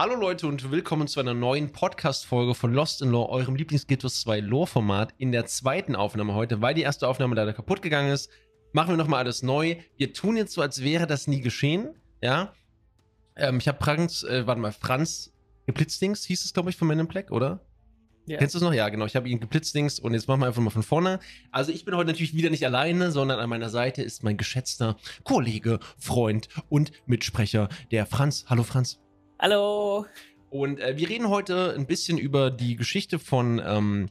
Hallo Leute und willkommen zu einer neuen Podcast-Folge von Lost in Lore, eurem Lieblings-Gittus 2 Lore-Format. In der zweiten Aufnahme heute, weil die erste Aufnahme leider kaputt gegangen ist, machen wir nochmal alles neu. Wir tun jetzt so, als wäre das nie geschehen. Ja. Ähm, ich habe Franz, äh, warte mal, Franz Geblitzdings hieß es, glaube ich, von Men in Black, oder? Ja. Kennst du es noch? Ja, genau. Ich habe ihn geblitzdings und jetzt machen wir einfach mal von vorne. Also ich bin heute natürlich wieder nicht alleine, sondern an meiner Seite ist mein geschätzter Kollege, Freund und Mitsprecher, der Franz. Hallo Franz. Hallo. Und äh, wir reden heute ein bisschen über die Geschichte von ähm,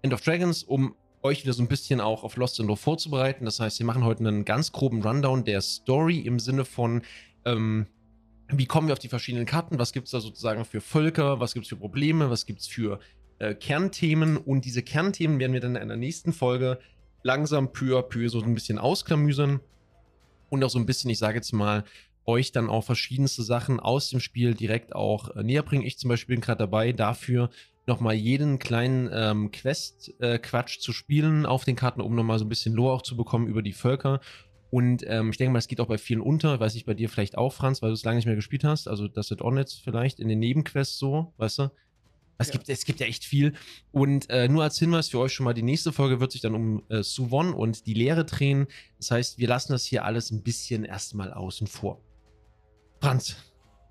End of Dragons, um euch wieder so ein bisschen auch auf Lost in Lore vorzubereiten. Das heißt, wir machen heute einen ganz groben Rundown der Story im Sinne von, ähm, wie kommen wir auf die verschiedenen Karten, was gibt es da sozusagen für Völker, was gibt es für Probleme, was gibt es für äh, Kernthemen? Und diese Kernthemen werden wir dann in der nächsten Folge langsam peu à peu so ein bisschen ausklamüsern. Und auch so ein bisschen, ich sage jetzt mal, euch dann auch verschiedenste Sachen aus dem Spiel direkt auch äh, näher bringen. Ich zum Beispiel bin gerade dabei, dafür nochmal jeden kleinen ähm, Quest-Quatsch äh, zu spielen auf den Karten, um nochmal so ein bisschen Lore auch zu bekommen über die Völker. Und ähm, ich denke mal, es geht auch bei vielen unter. Weiß ich bei dir vielleicht auch, Franz, weil du es lange nicht mehr gespielt hast. Also das ist auch jetzt vielleicht in den Nebenquests so, weißt du? Es, ja. gibt, es gibt ja echt viel. Und äh, nur als Hinweis für euch schon mal, die nächste Folge wird sich dann um äh, Suwon und die Lehre drehen. Das heißt, wir lassen das hier alles ein bisschen erstmal außen vor. Franz,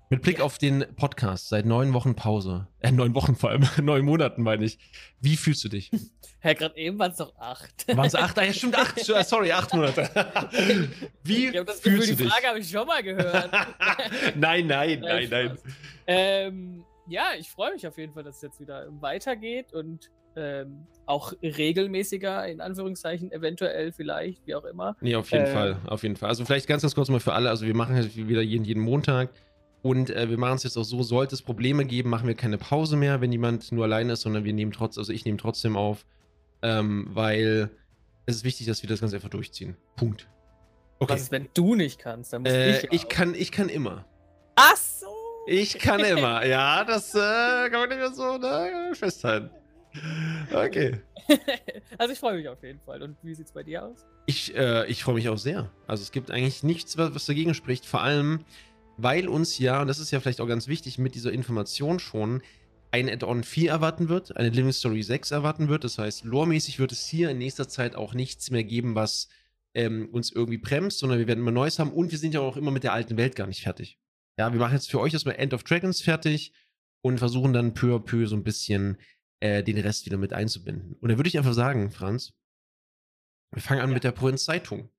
mit Blick ja. auf den Podcast seit neun Wochen Pause, äh, neun Wochen vor allem, neun Monaten meine ich. Wie fühlst du dich? Herr, gerade eben waren es doch acht. Waren es acht? Ah, ja, stimmt, acht. Sorry, acht Monate. Wie ich das fühlst Gefühl, du dich? Die Frage habe ich schon mal gehört. nein, nein, nein, nein. Ähm, ja, ich freue mich auf jeden Fall, dass es jetzt wieder weitergeht und ähm, auch regelmäßiger, in Anführungszeichen, eventuell vielleicht, wie auch immer. Nee, auf jeden äh, Fall, auf jeden Fall. Also vielleicht ganz, ganz kurz mal für alle, also wir machen jetzt wieder jeden, jeden Montag und äh, wir machen es jetzt auch so, sollte es Probleme geben, machen wir keine Pause mehr, wenn jemand nur alleine ist, sondern wir nehmen trotzdem, also ich nehme trotzdem auf, ähm, weil es ist wichtig, dass wir das Ganze einfach durchziehen. Punkt. Okay. Was ist, wenn du nicht kannst? Dann muss äh, ich, ich kann, ich kann immer. Ach so! Ich kann immer, ja, das äh, kann man nicht mehr so ne, festhalten. Okay. also ich freue mich auf jeden Fall. Und wie sieht es bei dir aus? Ich, äh, ich freue mich auch sehr. Also es gibt eigentlich nichts, was dagegen spricht. Vor allem, weil uns ja, und das ist ja vielleicht auch ganz wichtig, mit dieser Information schon ein Add-on 4 erwarten wird, eine Living Story 6 erwarten wird. Das heißt, loremäßig wird es hier in nächster Zeit auch nichts mehr geben, was ähm, uns irgendwie bremst, sondern wir werden immer Neues haben und wir sind ja auch immer mit der alten Welt gar nicht fertig. Ja, wir machen jetzt für euch erstmal End of Dragons fertig und versuchen dann peu à peu so ein bisschen äh, den Rest wieder mit einzubinden. Und da würde ich einfach sagen, Franz, wir fangen an ja. mit der Provinzzeitung.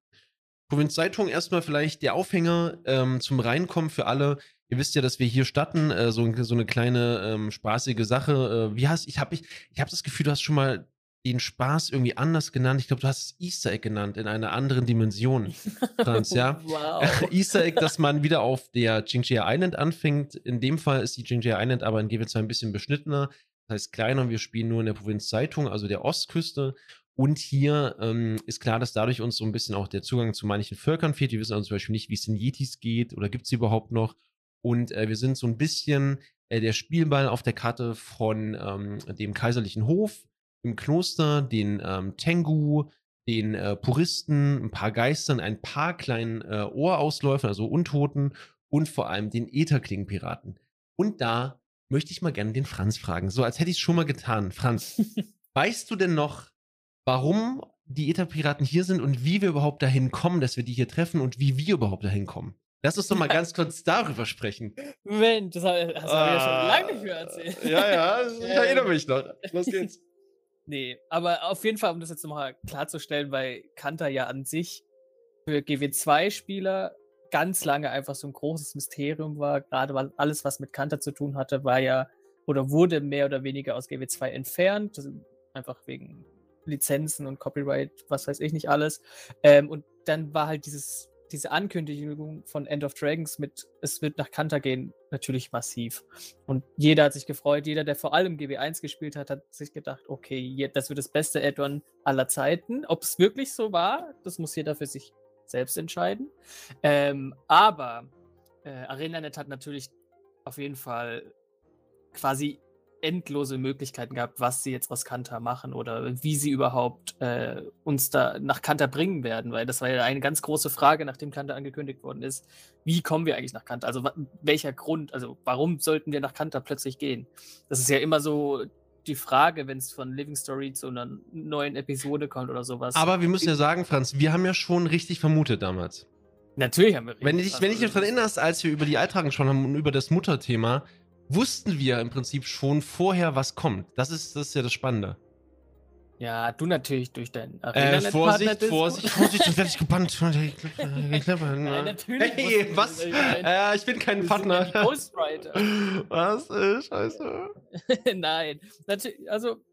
Provinzzeitung erstmal vielleicht der Aufhänger ähm, zum Reinkommen für alle. Ihr wisst ja, dass wir hier statten, äh, so, so eine kleine ähm, spaßige Sache. Äh, wie hast ich habe ich, ich habe das Gefühl, du hast schon mal den Spaß irgendwie anders genannt. Ich glaube, du hast es Easter Egg genannt in einer anderen Dimension, Franz, ja? wow. Easter Egg, dass man wieder auf der Jingjia Island anfängt. In dem Fall ist die Jingjia Island aber in GW2 ein bisschen beschnittener. Heißt kleiner, wir spielen nur in der Provinz Zeitung, also der Ostküste. Und hier ähm, ist klar, dass dadurch uns so ein bisschen auch der Zugang zu manchen Völkern fehlt. Wir wissen also zum Beispiel nicht, wie es den Yetis geht oder gibt es überhaupt noch. Und äh, wir sind so ein bisschen äh, der Spielball auf der Karte von ähm, dem kaiserlichen Hof im Kloster, den ähm, Tengu, den äh, Puristen, ein paar Geistern, ein paar kleinen äh, Ohrausläufern, also Untoten und vor allem den Ätherklingenpiraten. Und da möchte ich mal gerne den Franz fragen. So, als hätte ich es schon mal getan. Franz, weißt du denn noch, warum die Ether-Piraten hier sind und wie wir überhaupt dahin kommen, dass wir die hier treffen und wie wir überhaupt dahin kommen? Lass uns doch mal ganz kurz darüber sprechen. Mensch, das habe hab ah, ich ja schon lange nicht mehr erzählt. Ja, ja, ich erinnere mich noch. Los geht's. Nee, aber auf jeden Fall, um das jetzt nochmal klarzustellen, weil Kanter ja an sich für GW2-Spieler ganz lange einfach so ein großes Mysterium war, gerade weil alles, was mit Kanter zu tun hatte, war ja oder wurde mehr oder weniger aus GW2 entfernt, einfach wegen Lizenzen und Copyright, was weiß ich nicht alles. Ähm, und dann war halt dieses, diese Ankündigung von End of Dragons mit, es wird nach Kanter gehen, natürlich massiv. Und jeder hat sich gefreut, jeder, der vor allem GW1 gespielt hat, hat sich gedacht, okay, das wird das beste Add-on aller Zeiten. Ob es wirklich so war, das muss jeder für sich selbst entscheiden. Ähm, aber äh, ArenaNet hat natürlich auf jeden Fall quasi endlose Möglichkeiten gehabt, was sie jetzt aus Kanter machen oder wie sie überhaupt äh, uns da nach Kanter bringen werden, weil das war ja eine ganz große Frage, nachdem Kanter angekündigt worden ist. Wie kommen wir eigentlich nach Kanter? Also welcher Grund, also warum sollten wir nach Kanter plötzlich gehen? Das ist ja immer so die Frage, wenn es von Living Story zu einer neuen Episode kommt oder sowas. Aber wir müssen ja sagen, Franz, wir haben ja schon richtig vermutet damals. Natürlich haben wir richtig Wenn, dich, wenn dich daran erinnerst, als wir über die Eintragung schon haben und über das Mutterthema, wussten wir im Prinzip schon vorher, was kommt. Das ist, das ist ja das Spannende. Ja, du natürlich durch deinen Arena äh, Vorsicht, Vorsicht, Vorsicht, sonst werde ich gebannt. Nein, natürlich. Hey, was? Äh, ich bin kein Partner. Ghostwriter. was? Äh, scheiße. Nein, also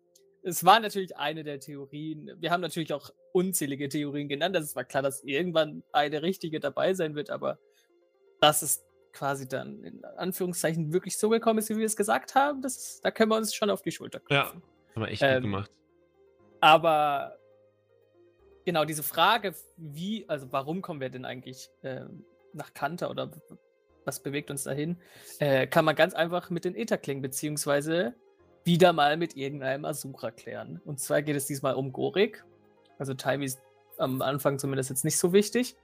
es war natürlich eine der Theorien. Wir haben natürlich auch unzählige Theorien genannt. Es war klar, dass irgendwann eine richtige dabei sein wird, aber das ist quasi dann in Anführungszeichen wirklich so gekommen ist, wie wir es gesagt haben, das, da können wir uns schon auf die Schulter klopfen. Ja, haben wir echt ähm, gut gemacht. Aber genau diese Frage, wie, also warum kommen wir denn eigentlich ähm, nach Kanter oder was bewegt uns dahin, äh, kann man ganz einfach mit den Etherklingen beziehungsweise wieder mal mit irgendeinem Asura klären. Und zwar geht es diesmal um Gorik. Also Taimi ist am Anfang zumindest jetzt nicht so wichtig.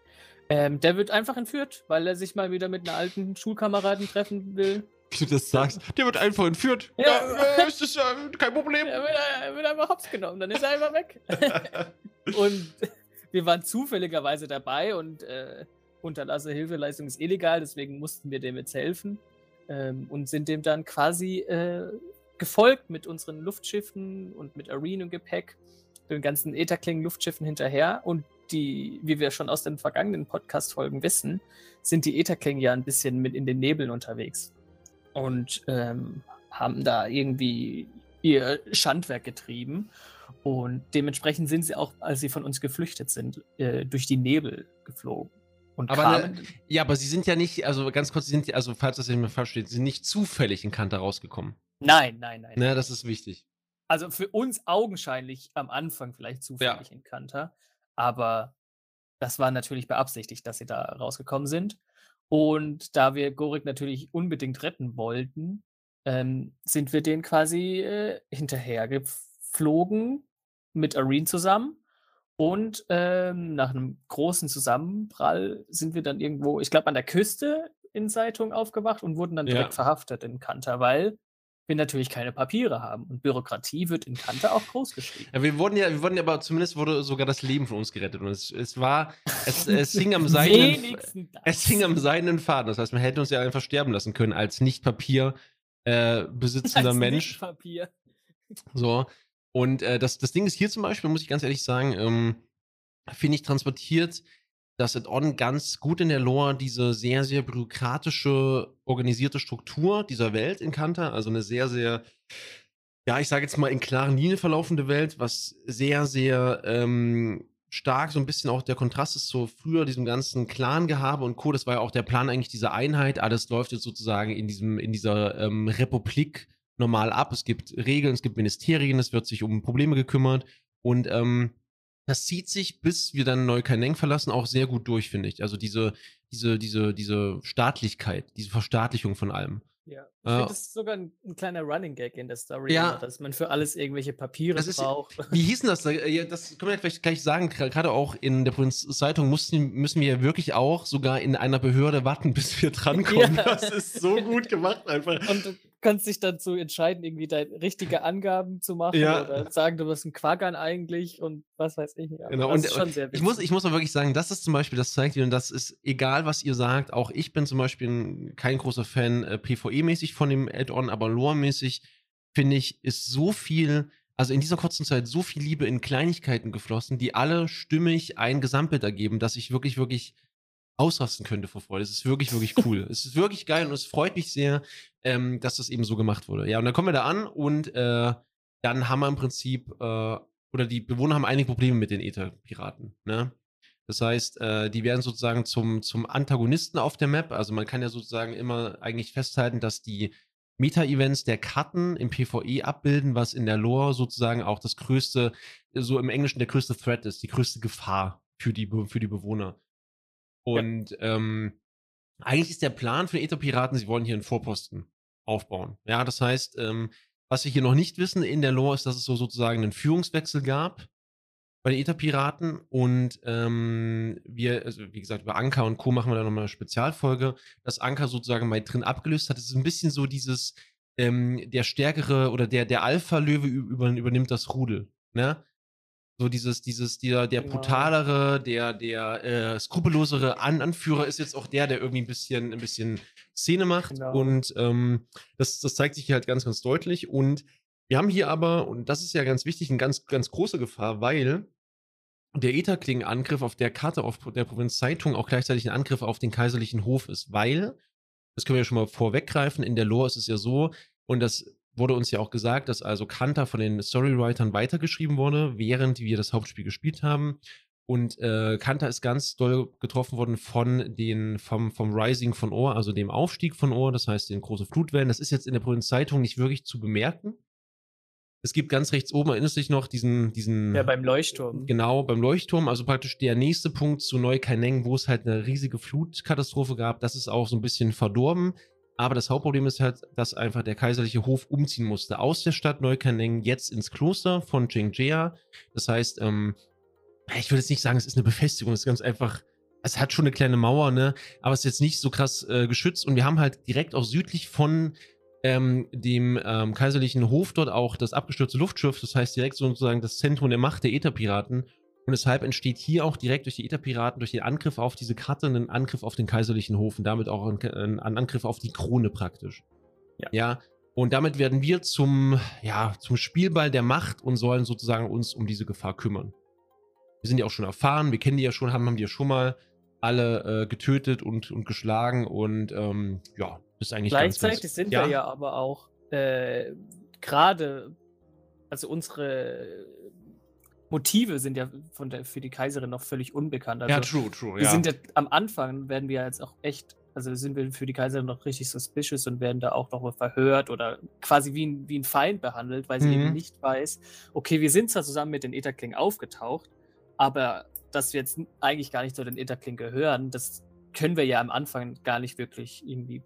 Ähm, der wird einfach entführt, weil er sich mal wieder mit einer alten Schulkameraden treffen will. Wie du das sagst. Der wird einfach entführt. Ja, ja ist das ja kein Problem. Er wird, er wird einfach hops genommen, dann ist er einfach weg. und wir waren zufälligerweise dabei und äh, unterlasse Hilfeleistung ist illegal, deswegen mussten wir dem jetzt helfen. Ähm, und sind dem dann quasi äh, gefolgt mit unseren Luftschiffen und mit Arena-Gepäck, den ganzen Etherkling-Luftschiffen hinterher. Und die, wie wir schon aus den vergangenen Podcast-Folgen wissen, sind die Etherkling ja ein bisschen mit in den Nebeln unterwegs. Und ähm, haben da irgendwie ihr Schandwerk getrieben. Und dementsprechend sind sie auch, als sie von uns geflüchtet sind, äh, durch die Nebel geflogen. Und aber ne, ja, aber sie sind ja nicht, also ganz kurz, sie sind, also falls das nicht mehr falsch steht, sie sind nicht zufällig in Kanter rausgekommen. Nein, nein, nein. Ne, das ist wichtig. Also für uns augenscheinlich am Anfang vielleicht zufällig ja. in Kanter. Aber das war natürlich beabsichtigt, dass sie da rausgekommen sind. Und da wir Gorik natürlich unbedingt retten wollten, ähm, sind wir den quasi äh, hinterhergeflogen mit Areen zusammen. Und ähm, nach einem großen Zusammenprall sind wir dann irgendwo, ich glaube, an der Küste in Seitung aufgewacht und wurden dann direkt ja. verhaftet in Kanter, weil wir natürlich keine Papiere haben. Und Bürokratie wird in Kante auch groß geschrieben. Ja, wir wurden ja, wir wurden ja, aber zumindest wurde sogar das Leben von uns gerettet. Und es, es war, es, es hing am seinen, es hing am seinen Faden. Das heißt, man hätte uns ja einfach sterben lassen können als nicht Papier äh, besitzender als Mensch. Nicht Papier. So. Und äh, das, das Ding ist hier zum Beispiel, muss ich ganz ehrlich sagen, ähm, finde ich transportiert dass Add-on ganz gut in der Lore diese sehr, sehr bürokratische, organisierte Struktur dieser Welt in Kanta, also eine sehr, sehr, ja, ich sage jetzt mal in klaren Linien verlaufende Welt, was sehr, sehr ähm, stark so ein bisschen auch der Kontrast ist zu früher diesem ganzen Clan-Gehabe und Co. Das war ja auch der Plan eigentlich dieser Einheit. Alles läuft jetzt sozusagen in diesem, in dieser ähm, Republik normal ab. Es gibt Regeln, es gibt Ministerien, es wird sich um Probleme gekümmert und ähm, das zieht sich, bis wir dann Neukaneng verlassen, auch sehr gut durch, finde ich. Also diese, diese, diese, diese Staatlichkeit, diese Verstaatlichung von allem. Ja, ich äh, das ist sogar ein, ein, kleiner Running Gag in der Story, ja, dass man für alles irgendwelche Papiere ist, braucht. Wie hießen das? Das können wir vielleicht gleich sagen. Gerade auch in der Provinzzeitung mussten, müssen wir ja wirklich auch sogar in einer Behörde warten, bis wir drankommen. Ja. Das ist so gut gemacht einfach. Und kannst dich dazu entscheiden, irgendwie deine richtige Angaben zu machen ja. oder sagen, du bist ein Quackern eigentlich und was weiß ich. Ja, genau, und, und ich, muss, ich muss mal wirklich sagen, das ist zum Beispiel, das zeigt dir, und das ist egal, was ihr sagt, auch ich bin zum Beispiel kein großer Fan äh, PvE-mäßig von dem Add-on, aber Lore-mäßig finde ich, ist so viel, also in dieser kurzen Zeit so viel Liebe in Kleinigkeiten geflossen, die alle stimmig ein Gesamtbild ergeben, dass ich wirklich, wirklich ausrasten könnte vor Freude. Es ist wirklich, wirklich cool. es ist wirklich geil und es freut mich sehr, ähm, dass das eben so gemacht wurde. Ja, und dann kommen wir da an und äh, dann haben wir im Prinzip, äh, oder die Bewohner haben einige Probleme mit den Ether-Piraten. Ne? Das heißt, äh, die werden sozusagen zum, zum Antagonisten auf der Map. Also man kann ja sozusagen immer eigentlich festhalten, dass die Meta-Events der Karten im PvE abbilden, was in der Lore sozusagen auch das größte, so im Englischen der größte Threat ist, die größte Gefahr für die, für die Bewohner. Und ja. ähm, eigentlich ist der Plan für Ether-Piraten, sie wollen hier einen Vorposten aufbauen. Ja, das heißt, ähm, Was wir hier noch nicht wissen in der Lore ist, dass es so sozusagen einen Führungswechsel gab bei den Ether-Piraten und ähm, wir, also wie gesagt, über Anker und Co. machen wir da nochmal eine Spezialfolge, dass Anker sozusagen mal drin abgelöst hat. Es ist ein bisschen so dieses, ähm, der stärkere oder der, der Alpha-Löwe über, übernimmt das Rudel. Ne? So dieses, dieses, der, der Genau. brutalere, der, der äh, skrupellosere An Anführer ist jetzt auch der, der irgendwie ein bisschen, ein bisschen Szene macht. Genau. Und ähm, das, das zeigt sich hier halt ganz, ganz deutlich. Und wir haben hier aber, und das ist ja ganz wichtig, eine ganz, ganz große Gefahr, weil der Etherkling-Angriff auf der Karte auf der Provinz Zeitung auch gleichzeitig ein Angriff auf den kaiserlichen Hof ist, weil, das können wir ja schon mal vorweggreifen, in der Lore ist es ja so, und das wurde uns ja auch gesagt, dass also Kanta von den Storywritern weitergeschrieben wurde, während wir das Hauptspiel gespielt haben. Und äh, Kanta ist ganz doll getroffen worden von den, vom, vom Rising von Ohr, also dem Aufstieg von Ohr, das heißt den große Flutwellen. Das ist jetzt in der Provinz Zeitung nicht wirklich zu bemerken. Es gibt ganz rechts oben, erinnerst du dich noch, diesen, diesen Ja, beim Leuchtturm. Genau, beim Leuchtturm, also praktisch der nächste Punkt zu Neukaineng, wo es halt eine riesige Flutkatastrophe gab, das ist auch so ein bisschen verdorben. Aber das Hauptproblem ist halt, dass einfach der kaiserliche Hof umziehen musste aus der Stadt Neukaineng jetzt ins Kloster von Jengjia. Das heißt, ähm, ich würde jetzt nicht sagen, es ist eine Befestigung, es ist ganz einfach, es hat schon eine kleine Mauer, ne? Aber es ist jetzt nicht so krass äh, geschützt und wir haben halt direkt auch südlich von ähm, dem ähm, kaiserlichen Hof dort auch das abgestürzte Luftschiff, das heißt direkt sozusagen das Zentrum der Macht der Ätherpiraten. Und deshalb entsteht hier auch direkt durch die Ätherpiraten, durch den Angriff auf diese Karte, ein Angriff auf den kaiserlichen Hof und damit auch ein, ein Angriff auf die Krone praktisch. Ja. ja. Und damit werden wir zum, ja, zum Spielball der Macht und sollen sozusagen uns um diese Gefahr kümmern. Wir sind ja auch schon erfahren, wir kennen die ja schon, haben, haben die ja schon mal alle äh, getötet und, und geschlagen und ähm, ja, das ist eigentlich ganz, Gleichzeitig ganz, sind ja, wir ja aber auch äh, gerade, also unsere Motive sind ja von der, für die Kaiserin noch völlig unbekannt. Also ja, true, true, wir ja. sind ja am Anfang werden wir jetzt auch echt, also sind wir für die Kaiserin noch richtig suspicious und werden da auch noch mal verhört oder quasi wie ein, wie ein Feind behandelt, weil sie Mhm. eben nicht weiß, okay, wir sind zwar zusammen mit den Etherkling aufgetaucht, aber dass wir jetzt eigentlich gar nicht zu den Etherkling gehören, das können wir ja am Anfang gar nicht wirklich irgendwie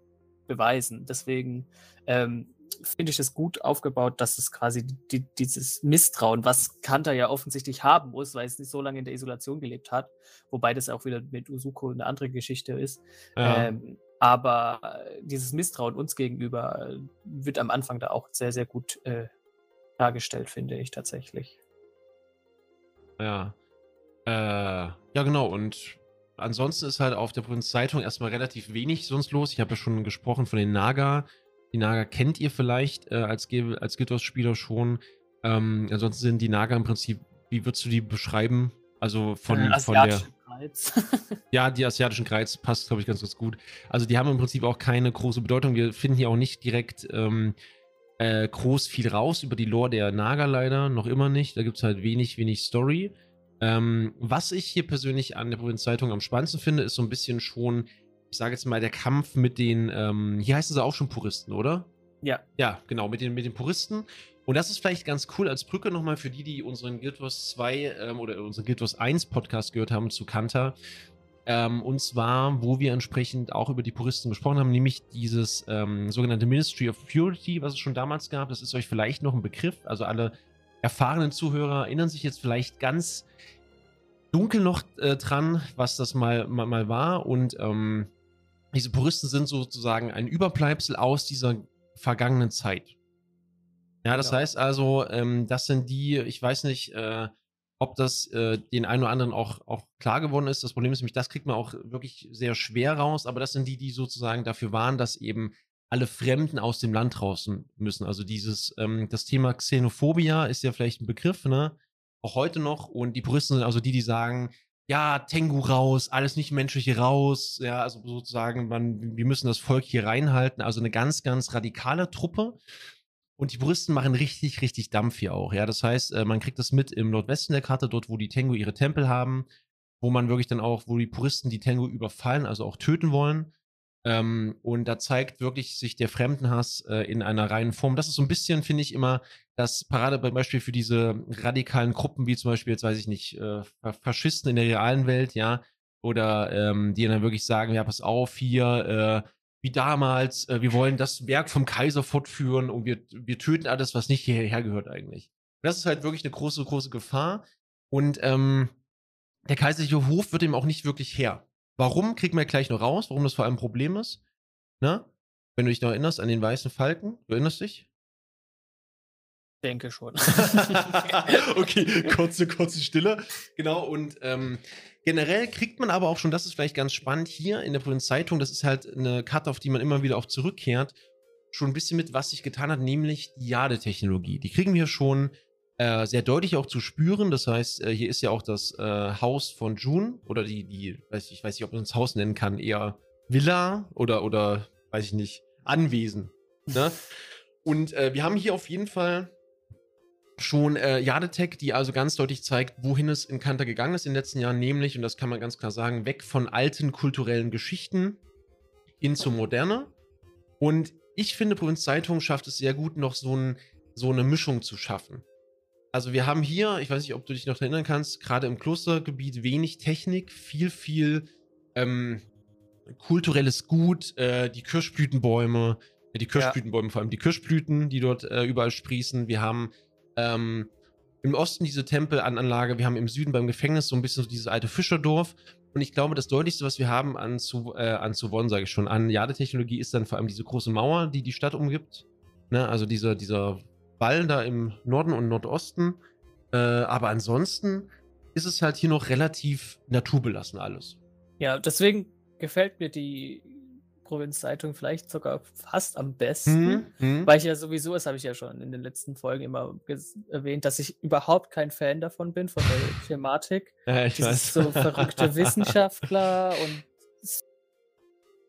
beweisen. Deswegen ähm, finde ich es gut aufgebaut, dass es quasi die, dieses Misstrauen, was Kanter ja offensichtlich haben muss, weil es nicht so lange in der Isolation gelebt hat, wobei das auch wieder mit Usuko eine andere Geschichte ist. ja. Ähm, aber äh, dieses Misstrauen uns gegenüber äh, wird am Anfang da auch sehr, sehr gut äh, dargestellt, finde ich tatsächlich. Ja. Äh, ja, genau. Und ansonsten ist halt auf der Provinz Zeitung erstmal relativ wenig sonst los. Ich habe ja schon gesprochen von den Naga. Die Naga kennt ihr vielleicht äh, als, Ge- als Guild Wars-Spieler schon. Ähm, ansonsten sind die Naga im Prinzip, wie würdest du die beschreiben? Also von, Äh, von der. Ja, die asiatischen Kreiz passt, glaube ich, ganz, ganz gut. Also die haben im Prinzip auch keine große Bedeutung. Wir finden hier auch nicht direkt ähm, äh, groß viel raus über die Lore der Naga leider, noch immer nicht. Da gibt es halt wenig, wenig Story. Ähm, was ich hier persönlich an der Provinzzeitung am spannendsten finde, ist so ein bisschen schon, ich sage jetzt mal, der Kampf mit den, ähm, hier heißen sie auch schon Puristen, oder? ja, Ja, genau, mit den, mit den Puristen. Und das ist vielleicht ganz cool als Brücke nochmal für die, die unseren Guild Wars 2 ähm, oder unseren Guild Wars 1 Podcast gehört haben zu Kanta. Ähm, und zwar, wo wir entsprechend auch über die Puristen gesprochen haben, nämlich dieses ähm, sogenannte Ministry of Purity, was es schon damals gab. Das ist euch vielleicht noch ein Begriff. Also alle erfahrenen Zuhörer erinnern sich jetzt vielleicht ganz dunkel noch äh, dran, was das mal, mal, mal war. Und ähm, diese Puristen sind sozusagen ein Überbleibsel aus dieser vergangenen Zeit. Ja, das Genau. heißt also, ähm, das sind die, ich weiß nicht, äh, ob das äh, den einen oder anderen auch, auch klar geworden ist. Das Problem ist nämlich, das kriegt man auch wirklich sehr schwer raus, aber das sind die, die sozusagen dafür waren, dass eben alle Fremden aus dem Land raus müssen. Also dieses, ähm, das Thema Xenophobia ist ja vielleicht ein Begriff, ne? Auch heute noch. Und die Puristen sind also die, die sagen, ja, Tengu raus, alles nicht-menschliche raus, ja, also sozusagen, man, wir müssen das Volk hier reinhalten. Also eine ganz, ganz radikale Truppe. Und die Puristen machen richtig, richtig Dampf hier auch. Ja, das heißt, äh, man kriegt das mit im Nordwesten der Karte, dort, wo die Tengu ihre Tempel haben, wo man wirklich dann auch, wo die Puristen die Tengu überfallen, also auch töten wollen. Ähm, und da zeigt wirklich sich der Fremdenhass äh, in einer reinen Form. Das ist so ein bisschen, finde ich, immer das Paradebeispiel für diese radikalen Gruppen, wie zum Beispiel, jetzt weiß ich nicht, äh, Fa- Faschisten in der realen Welt, ja, oder ähm, die dann wirklich sagen, ja, pass auf, hier, äh, wie damals, äh, wir wollen das Werk vom Kaiser fortführen und wir, wir töten alles, was nicht hierher gehört eigentlich. Und das ist halt wirklich eine große, große Gefahr. Und ähm, der kaiserliche Hof wird ihm auch nicht wirklich her. Warum, kriegen wir gleich noch raus, warum das vor allem ein Problem ist. Ne? Wenn du dich noch erinnerst an den weißen Falken, du erinnerst dich? Denke schon. okay, kurze, kurze Stille. Genau, und ähm, generell kriegt man aber auch schon, das ist vielleicht ganz spannend, hier in der Provinzzeitung, das ist halt eine Karte, auf die man immer wieder auch zurückkehrt, schon ein bisschen mit, was sich getan hat, nämlich die Jade-Technologie. Die kriegen wir schon äh, sehr deutlich auch zu spüren. Das heißt, äh, hier ist ja auch das äh, Haus von June oder die, die, weiß ich weiß nicht, ob man es Haus nennen kann, eher Villa oder, oder, weiß ich nicht, Anwesen. Ne? Und äh, wir haben hier auf jeden Fall schon äh, Jadetech, die also ganz deutlich zeigt, wohin es in Kanter gegangen ist in den letzten Jahren, nämlich, und das kann man ganz klar sagen, weg von alten kulturellen Geschichten hin zur Moderne. Und ich finde, Provinzzeitung schafft es sehr gut, noch so, ein, so eine Mischung zu schaffen. Also wir haben hier, ich weiß nicht, ob du dich noch erinnern kannst, gerade im Klostergebiet wenig Technik, viel, viel ähm, kulturelles Gut, äh, die Kirschblütenbäume, die Kirschblütenbäume, ja. vor allem die Kirschblüten, die dort äh, überall sprießen. Wir haben ähm, im Osten diese Tempelanlage, wir haben im Süden beim Gefängnis so ein bisschen so dieses alte Fischerdorf. Und ich glaube, das Deutlichste, was wir haben an, zu, äh, an Suwon, sage ich schon, an Jadetechnologie, ist dann vor allem diese große Mauer, die die Stadt umgibt. Ne? Also dieser, dieser Da im Norden und Nordosten. Äh, aber ansonsten ist es halt hier noch relativ naturbelassen alles. Ja, deswegen gefällt mir die Provinzzeitung vielleicht sogar fast am besten, mhm. weil ich ja sowieso, das habe ich ja schon in den letzten Folgen immer erwähnt, dass ich überhaupt kein Fan davon bin, von der Thematik. Ja, ich Dieses weiß. so verrückte Wissenschaftler und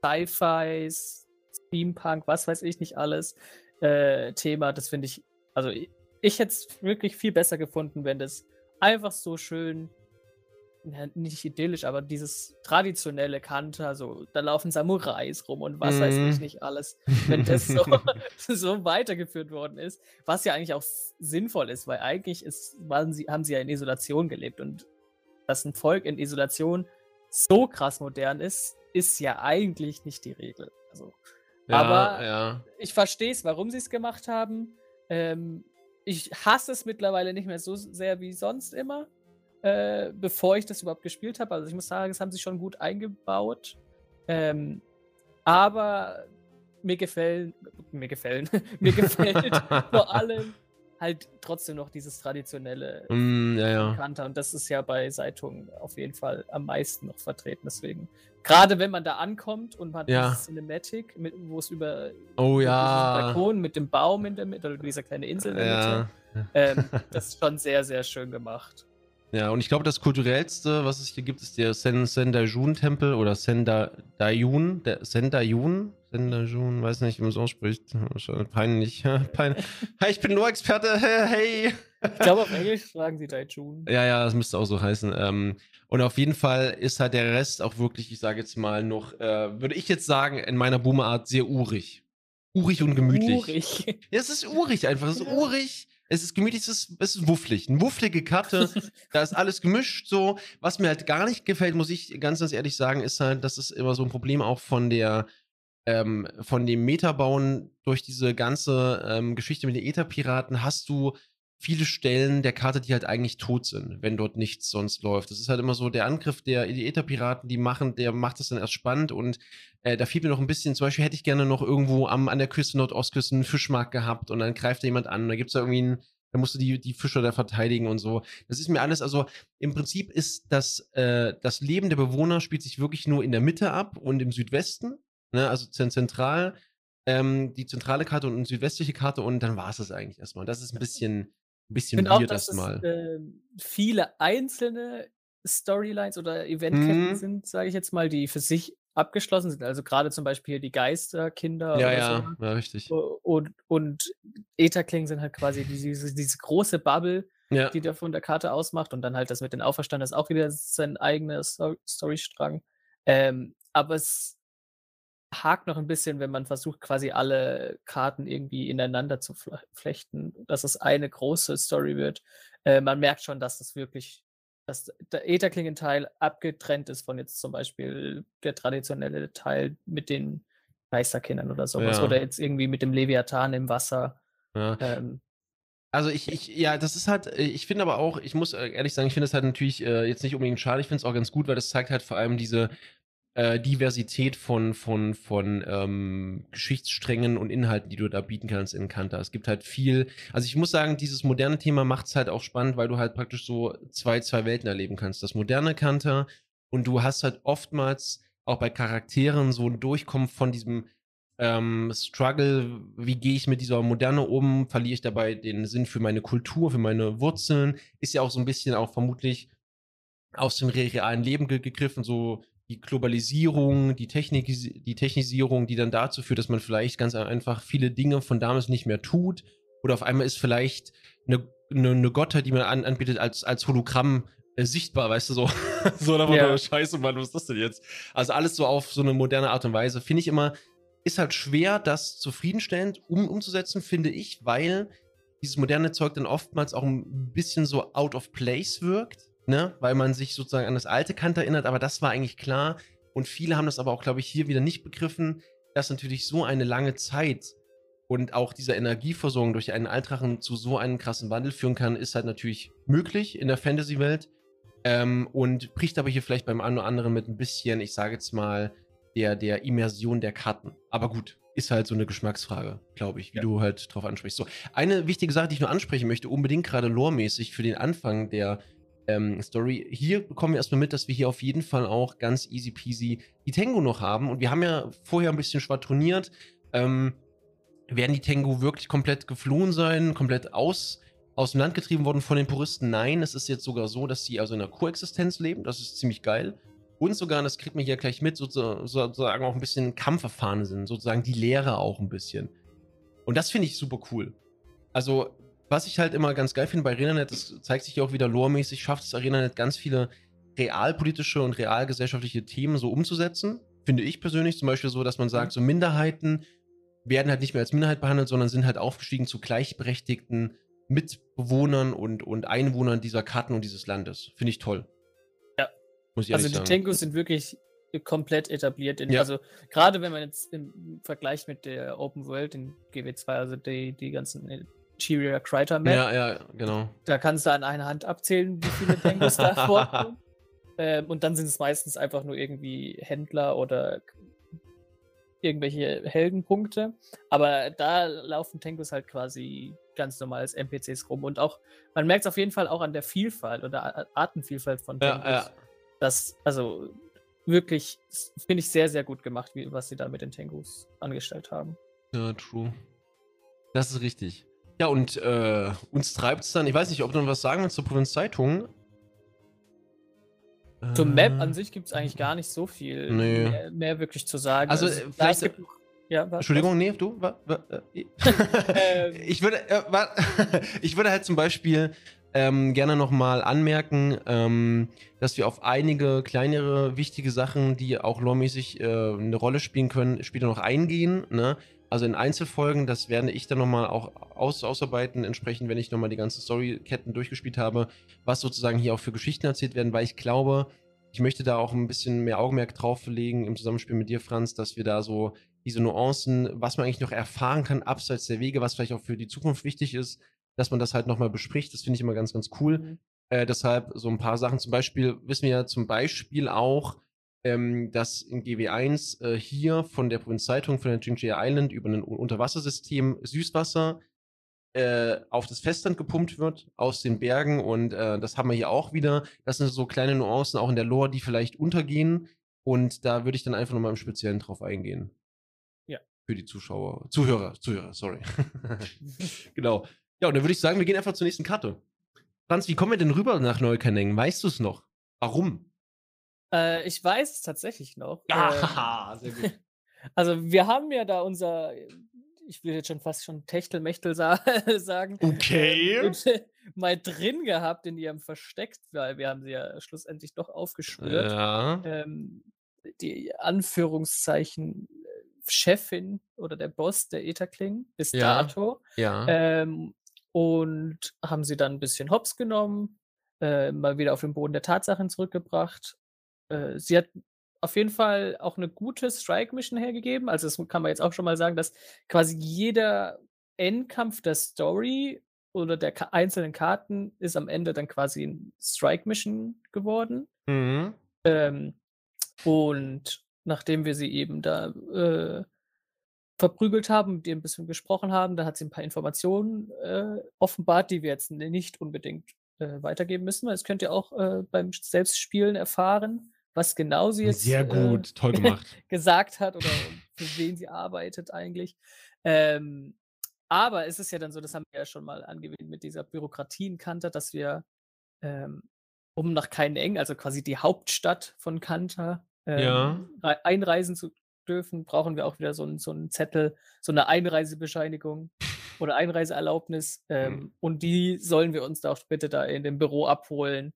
Sci-Fi, Steampunk, was weiß ich nicht alles, äh, Thema, das finde ich, also ich, ich hätte es wirklich viel besser gefunden, wenn das einfach so schön nicht idyllisch, aber dieses traditionelle Kante, also da laufen Samurais rum und was mm. weiß ich mhm. nicht alles, wenn das so, so, weitergeführt worden ist, was ja eigentlich auch sinnvoll ist, weil eigentlich ist, waren sie, haben sie ja in Isolation gelebt und dass ein Volk in Isolation so krass modern ist, ist ja eigentlich nicht die Regel. Also, ja, aber ja. ich verstehe es, warum sie es gemacht haben. Ähm, ich hasse es mittlerweile nicht mehr so sehr wie sonst immer äh, bevor ich das überhaupt gespielt habe. Also ich muss sagen, das haben sie schon gut eingebaut. Ähm, aber mir gefällt, mir gefällt, mir gefällt vor allem halt trotzdem noch dieses traditionelle mm, ja, ja. Kanter. Und das ist ja bei Zeitung auf jeden Fall am meisten noch vertreten. Deswegen, gerade wenn man da ankommt und man hat ja. diese Cinematic, wo es über oh, ja. Balkon mit dem Baum in der Mitte oder dieser kleine Insel in der Mitte, ähm, das ist schon sehr, sehr schön gemacht. Ja, und ich glaube, das kulturellste, was es hier gibt, ist der Sen Sendajun-Tempel oder Sendajun, der Sendajun, Sendajun, weiß nicht, wie man es ausspricht. Peinlich. Pein hey, ich bin nur Experte. Hey. Ich glaube, auf Englisch sagen sie Daijun. Ja, ja, das müsste auch so heißen. Ähm, und auf jeden Fall ist halt der Rest auch wirklich, ich sage jetzt mal noch, äh, würde ich jetzt sagen, in meiner Boomerart sehr urig. Urig und gemütlich. Urig. Ja, es ist urig einfach. Es ist urig es ist gemütlich, es ist, es ist wufflig. Eine wufflige Karte, da ist alles gemischt so. Was mir halt gar nicht gefällt, muss ich ganz, ganz ehrlich sagen, ist halt, das ist immer so ein Problem auch von der, ähm, von dem Metabauen durch diese ganze ähm, Geschichte mit den Ether-Piraten hast du viele Stellen der Karte, die halt eigentlich tot sind, wenn dort nichts sonst läuft. Das ist halt immer so, der Angriff der Äther-Piraten, die machen, der macht das dann erst spannend und äh, da fehlt mir noch ein bisschen, zum Beispiel hätte ich gerne noch irgendwo am, an der Küste, Nordostküste einen Fischmarkt gehabt und dann greift da jemand an, da gibt es da irgendwie einen, da musst du die, die Fischer da verteidigen und so. Das ist mir alles, also im Prinzip ist das, äh, das Leben der Bewohner spielt sich wirklich nur in der Mitte ab und im Südwesten, ne, also zentral, ähm, die zentrale Karte und eine südwestliche Karte und dann war es das eigentlich erstmal. Das ist ein bisschen, ein bisschen weird auch, dass erstmal. Es, äh, viele einzelne Storylines oder Eventketten mhm. sind, sage ich jetzt mal, die für sich abgeschlossen sind. Also gerade zum Beispiel die Geisterkinder. Ja, ja, so. ja, richtig. Und, und Etherklingen sind halt quasi diese, diese große Bubble, ja. die da von der Karte ausmacht. Und dann halt das mit den Auferstanden ist auch wieder sein eigener Storystrang. Ähm, aber es hakt noch ein bisschen, wenn man versucht, quasi alle Karten irgendwie ineinander zu flechten, dass es eine große Story wird. Äh, man merkt schon, dass das wirklich, dass der Ätherklingenteil abgetrennt ist von jetzt zum Beispiel der traditionelle Teil mit den Geisterkindern oder sowas. Ja. Oder jetzt irgendwie mit dem Leviathan im Wasser. Ja. Ähm, Also ich, ich, ja, das ist halt, äh, ich finde aber auch, ich muss äh, ehrlich sagen, ich finde das halt natürlich äh, jetzt nicht unbedingt schade, ich finde es auch ganz gut, weil das zeigt halt vor allem diese äh, Diversität von, von, von ähm, Geschichtssträngen und Inhalten, die du da bieten kannst in Kanta. Es gibt halt viel, also ich muss sagen, dieses moderne Thema macht es halt auch spannend, weil du halt praktisch so zwei, zwei Welten erleben kannst. Das moderne Kanta und du hast halt oftmals auch bei Charakteren so ein Durchkommen von diesem ähm, Struggle, wie gehe ich mit dieser Moderne um, verliere ich dabei den Sinn für meine Kultur, für meine Wurzeln, ist ja auch so ein bisschen auch vermutlich aus dem re- realen Leben ge gegriffen, so die Globalisierung, die, Technik die Technisierung, die dann dazu führt, dass man vielleicht ganz einfach viele Dinge von damals nicht mehr tut oder auf einmal ist vielleicht eine, eine, eine Gottheit, die man an, anbietet, als, als Hologramm äh, sichtbar, weißt du, so. so, da nur Scheiße, Mann, was ist das denn jetzt? Also alles so auf so eine moderne Art und Weise, finde ich immer, ist halt schwer, das zufriedenstellend um, umzusetzen, finde ich, weil dieses moderne Zeug dann oftmals auch ein bisschen so out of place wirkt, ne? Weil man sich sozusagen an das alte Kant erinnert, aber das war eigentlich klar. Und viele haben das aber auch, glaube ich, hier wieder nicht begriffen, dass natürlich so eine lange Zeit und auch diese Energieversorgung durch einen Altrachen zu so einem krassen Wandel führen kann, ist halt natürlich möglich in der Fantasy-Welt. Ähm, und bricht aber hier vielleicht beim einen oder anderen mit ein bisschen, ich sage jetzt mal, der, der Immersion der Karten. Aber gut, ist halt so eine Geschmacksfrage, glaube ich, wie Ja. du halt drauf ansprichst. So, eine wichtige Sache, die ich nur ansprechen möchte, unbedingt gerade loremäßig für den Anfang der ähm, Story. Hier bekommen wir erstmal mit, dass wir hier auf jeden Fall auch ganz easy peasy die Tengu noch haben. Und wir haben ja vorher ein bisschen schwadroniert. Ähm, werden die Tengu wirklich komplett geflohen sein, komplett aus, aus dem Land getrieben worden von den Puristen? Nein, es ist jetzt sogar so, dass sie also in einer Koexistenz leben. Das ist ziemlich geil. Und sogar, das kriegt man hier gleich mit, sozusagen, auch ein bisschen Kampf erfahren sind. Sozusagen die Lehre auch ein bisschen. Und das finde ich super cool. Also, was ich halt immer ganz geil finde bei ArenaNet, das zeigt sich ja auch wieder loremäßig, schafft es ArenaNet ganz viele realpolitische und realgesellschaftliche Themen so umzusetzen. Finde ich persönlich zum Beispiel so, dass man sagt, so Minderheiten werden halt nicht mehr als Minderheit behandelt, sondern sind halt aufgestiegen zu gleichberechtigten Mitbewohnern und, und Einwohnern dieser Karten und dieses Landes. Finde ich toll. Ja. Muss ich also die sagen. Sind wirklich komplett etabliert. In, Ja. Also gerade wenn man jetzt im Vergleich mit der Open World in GW2, also die, die ganzen Interior Criter Map, Ja, ja, genau. da kannst du an einer Hand abzählen, wie viele Tengus da vorkommen. Ähm, und dann sind es meistens einfach nur irgendwie Händler oder irgendwelche Heldenpunkte. Aber da laufen Tengus halt quasi ganz normal als NPCs rum. Und auch, man merkt es auf jeden Fall auch an der Vielfalt oder Artenvielfalt von Ja, Tengus. ja. Das, also wirklich, finde ich sehr, sehr gut gemacht, wie, was sie da mit den Tengus angestellt haben. Ja, true. Das ist richtig. Ja, und äh, uns treibt es dann, ich weiß nicht, ob du noch was sagen willst zur Provinzzeitung. Zur Äh, Map an sich gibt es eigentlich gar nicht so viel Nee. mehr, mehr wirklich zu sagen. Also, äh, klar, vielleicht- gibt ja, was, Entschuldigung, nee, du? Wa, wa, äh, Ähm. ich, würde, äh, wa, ich würde halt zum Beispiel ähm, gerne nochmal anmerken, ähm, dass wir auf einige kleinere, wichtige Sachen, die auch loremäßig äh, eine Rolle spielen können, später noch eingehen. Ne? Also in Einzelfolgen, das werde ich dann nochmal auch aus, ausarbeiten, entsprechend, wenn ich nochmal die ganzen Storyketten durchgespielt habe, was sozusagen hier auch für Geschichten erzählt werden, weil ich glaube, ich möchte da auch ein bisschen mehr Augenmerk drauf legen im Zusammenspiel mit dir, Franz, dass wir da so diese Nuancen, was man eigentlich noch erfahren kann, abseits der Wege, was vielleicht auch für die Zukunft wichtig ist, dass man das halt nochmal bespricht. Das finde ich immer ganz, ganz cool. Mhm. Äh, deshalb so ein paar Sachen. Zum Beispiel wissen wir ja zum Beispiel auch, ähm, dass in GW1 äh, hier von der Provinzzeitung, von der Jingjia Island über ein Unterwassersystem Süßwasser äh, auf das Festland gepumpt wird aus den Bergen und äh, das haben wir hier auch wieder. Das sind so kleine Nuancen auch in der Lore, die vielleicht untergehen und da würde ich dann einfach nochmal im Speziellen drauf eingehen. Ja. Für die Zuschauer, Zuhörer, Zuhörer, sorry. genau. Ja, und dann würde ich sagen, wir gehen einfach zur nächsten Karte. Franz, wie kommen wir denn rüber nach Neukaneng? Weißt du es noch? Warum? Äh, ich weiß es tatsächlich noch. Ähm, Ah, sehr gut. also wir haben ja da unser, ich will jetzt schon fast schon Techtelmechtel sa sagen, Okay. äh, mal drin gehabt in ihrem Versteck, weil wir haben sie ja schlussendlich doch aufgespürt. Ja. Ähm, die Anführungszeichen äh, Chefin oder der Boss der Etherkling bis Ja. dato. Ja. Ähm, und haben sie dann ein bisschen hops genommen, äh, mal wieder auf den Boden der Tatsachen zurückgebracht. Äh, sie hat auf jeden Fall auch eine gute Strike-Mission hergegeben. Also, das kann man jetzt auch schon mal sagen, dass quasi jeder Endkampf der Story oder der ka einzelnen Karten ist am Ende dann quasi 'n Strike-Mission geworden. Mhm. Ähm, und nachdem wir sie eben da, äh, verprügelt haben, mit ihr 'n bisschen gesprochen haben, da hat sie 'n paar Informationen, äh, offenbart, die wir jetzt nicht unbedingt, äh, weitergeben müssen, weil das könnt ihr auch, äh, beim Selbstspielen erfahren, was genau sie jetzt, Sehr äh, gut, toll gemacht. gesagt hat oder für wen sie arbeitet eigentlich. Ähm, aber es ist ja dann so, das haben wir ja schon mal angewähnt mit dieser Bürokratie in Kanter, dass wir, ähm, um nach Kaineng, also quasi die Hauptstadt von Kanter, Ja. ähm, rei einreisen zu dürfen, brauchen wir auch wieder so 'n so 'n Zettel, so 'ne Einreisebescheinigung oder Einreiseerlaubnis. Mhm. Ähm, und die sollen wir uns doch bitte da in dem Büro abholen.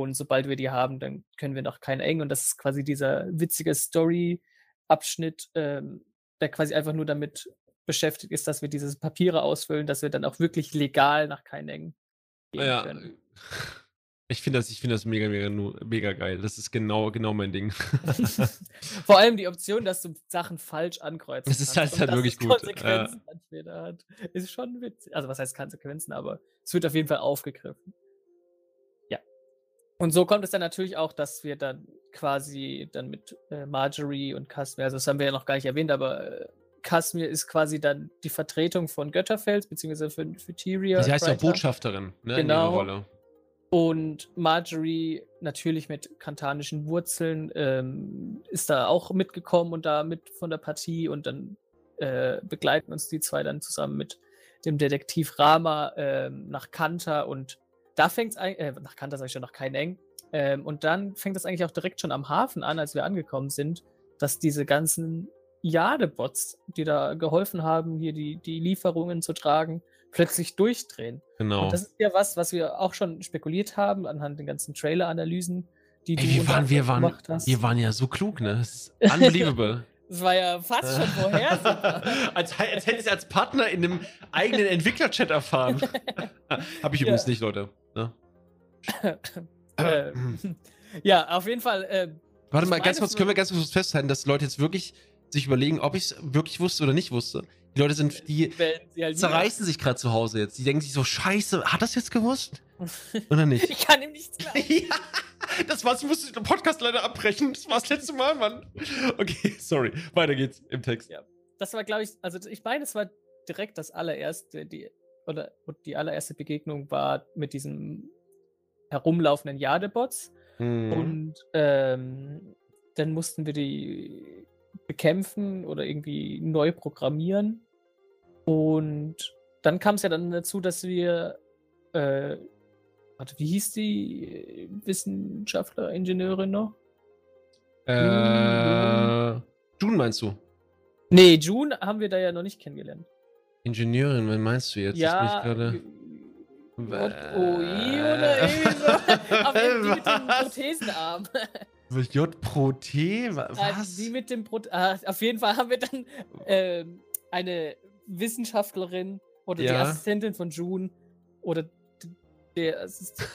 Und sobald wir die haben, dann können wir nach Kaineng. Und das ist quasi dieser witzige Story-Abschnitt, ähm, der quasi einfach nur damit beschäftigt ist, dass wir diese Papiere ausfüllen, dass wir dann auch wirklich legal nach Kaineng gehen Ja. können. Ich finde das ich finde das mega, mega mega geil. Das ist genau genau mein Ding. Vor allem die Option, dass du Sachen falsch ankreuzen Das ist halt halt wirklich gut, ja. Konsequenzen später hat, ist schon witzig. Also, was heißt Konsequenzen, aber es wird auf jeden Fall aufgegriffen. Und so kommt es dann natürlich auch, dass wir dann quasi dann mit, äh, Marjorie und Casmir also, das haben wir ja noch gar nicht erwähnt, aber, äh, Casmir ist quasi dann die Vertretung von Götterfeld beziehungsweise für für Tyria Sie heißt ja. Botschafterin, ne, in ihrer Genau. Rolle. Und Marjorie natürlich mit kantanischen Wurzeln, ähm, ist da auch mitgekommen und da mit von der Partie und dann, äh, begleiten uns die 2 dann zusammen mit dem Detektiv Rama, ähm, nach Kanter und da fängt's ei äh, nach Kanter sage ich schon, nach Kaineng. Ähm, und dann fängt das eigentlich auch direkt schon am Hafen an, als wir angekommen sind, dass diese ganzen Jade-Bots, die da geholfen haben, hier die die Lieferungen zu tragen, plötzlich durchdrehen. Genau. Und das ist ja was, was wir auch schon spekuliert haben anhand den ganzen Trailer-Analysen, die Ey, du wir waren wir waren wir waren ja so klug, ne? Das ist unbelievable. Das war ja fast schon vorhersehbar. als, als hätte ich es als Partner in einem eigenen Entwicklerchat erfahren. Habe ich Ja. übrigens nicht, Leute. Ne? Äh, ja, auf jeden Fall, äh, Warte mal, ganz kurz, können wir ganz kurz festhalten, dass Leute jetzt wirklich sich überlegen, ob ich es wirklich wusste oder nicht wusste. Die Leute sind, die halt zerreißen sich gerade zu Hause jetzt. Die denken sich so, scheiße, hat das jetzt gewusst? Oder nicht? Ich kann ihm nichts glauben. ja, das war's. Ich musste den Podcast leider abbrechen. Das war das letzte Mal, Mann. Okay, sorry. Weiter geht's im Text. Ja. Das war, glaube ich, also ich meine, es war direkt das allererste, die, oder die allererste Begegnung war mit diesen herumlaufenden Jadebots. Mhm. Und ähm, dann mussten wir die bekämpfen oder irgendwie neu programmieren. Und dann kam es ja dann dazu, dass wir, äh, warte, wie hieß die Wissenschaftler, Ingenieurin noch? Äh, June meinst du? Nee, June haben wir da ja noch nicht kennengelernt. Ingenieurin, wen meinst du jetzt? ja. JOI oder irgendwie so. Auf jeden Fall mit dem Prothesenarm. J Pro T? Wa- Ah, Was? Die mit dem Pro ah, auf jeden Fall haben wir dann ähm, eine Wissenschaftlerin oder die Ja. Assistentin von June oder der Assistent,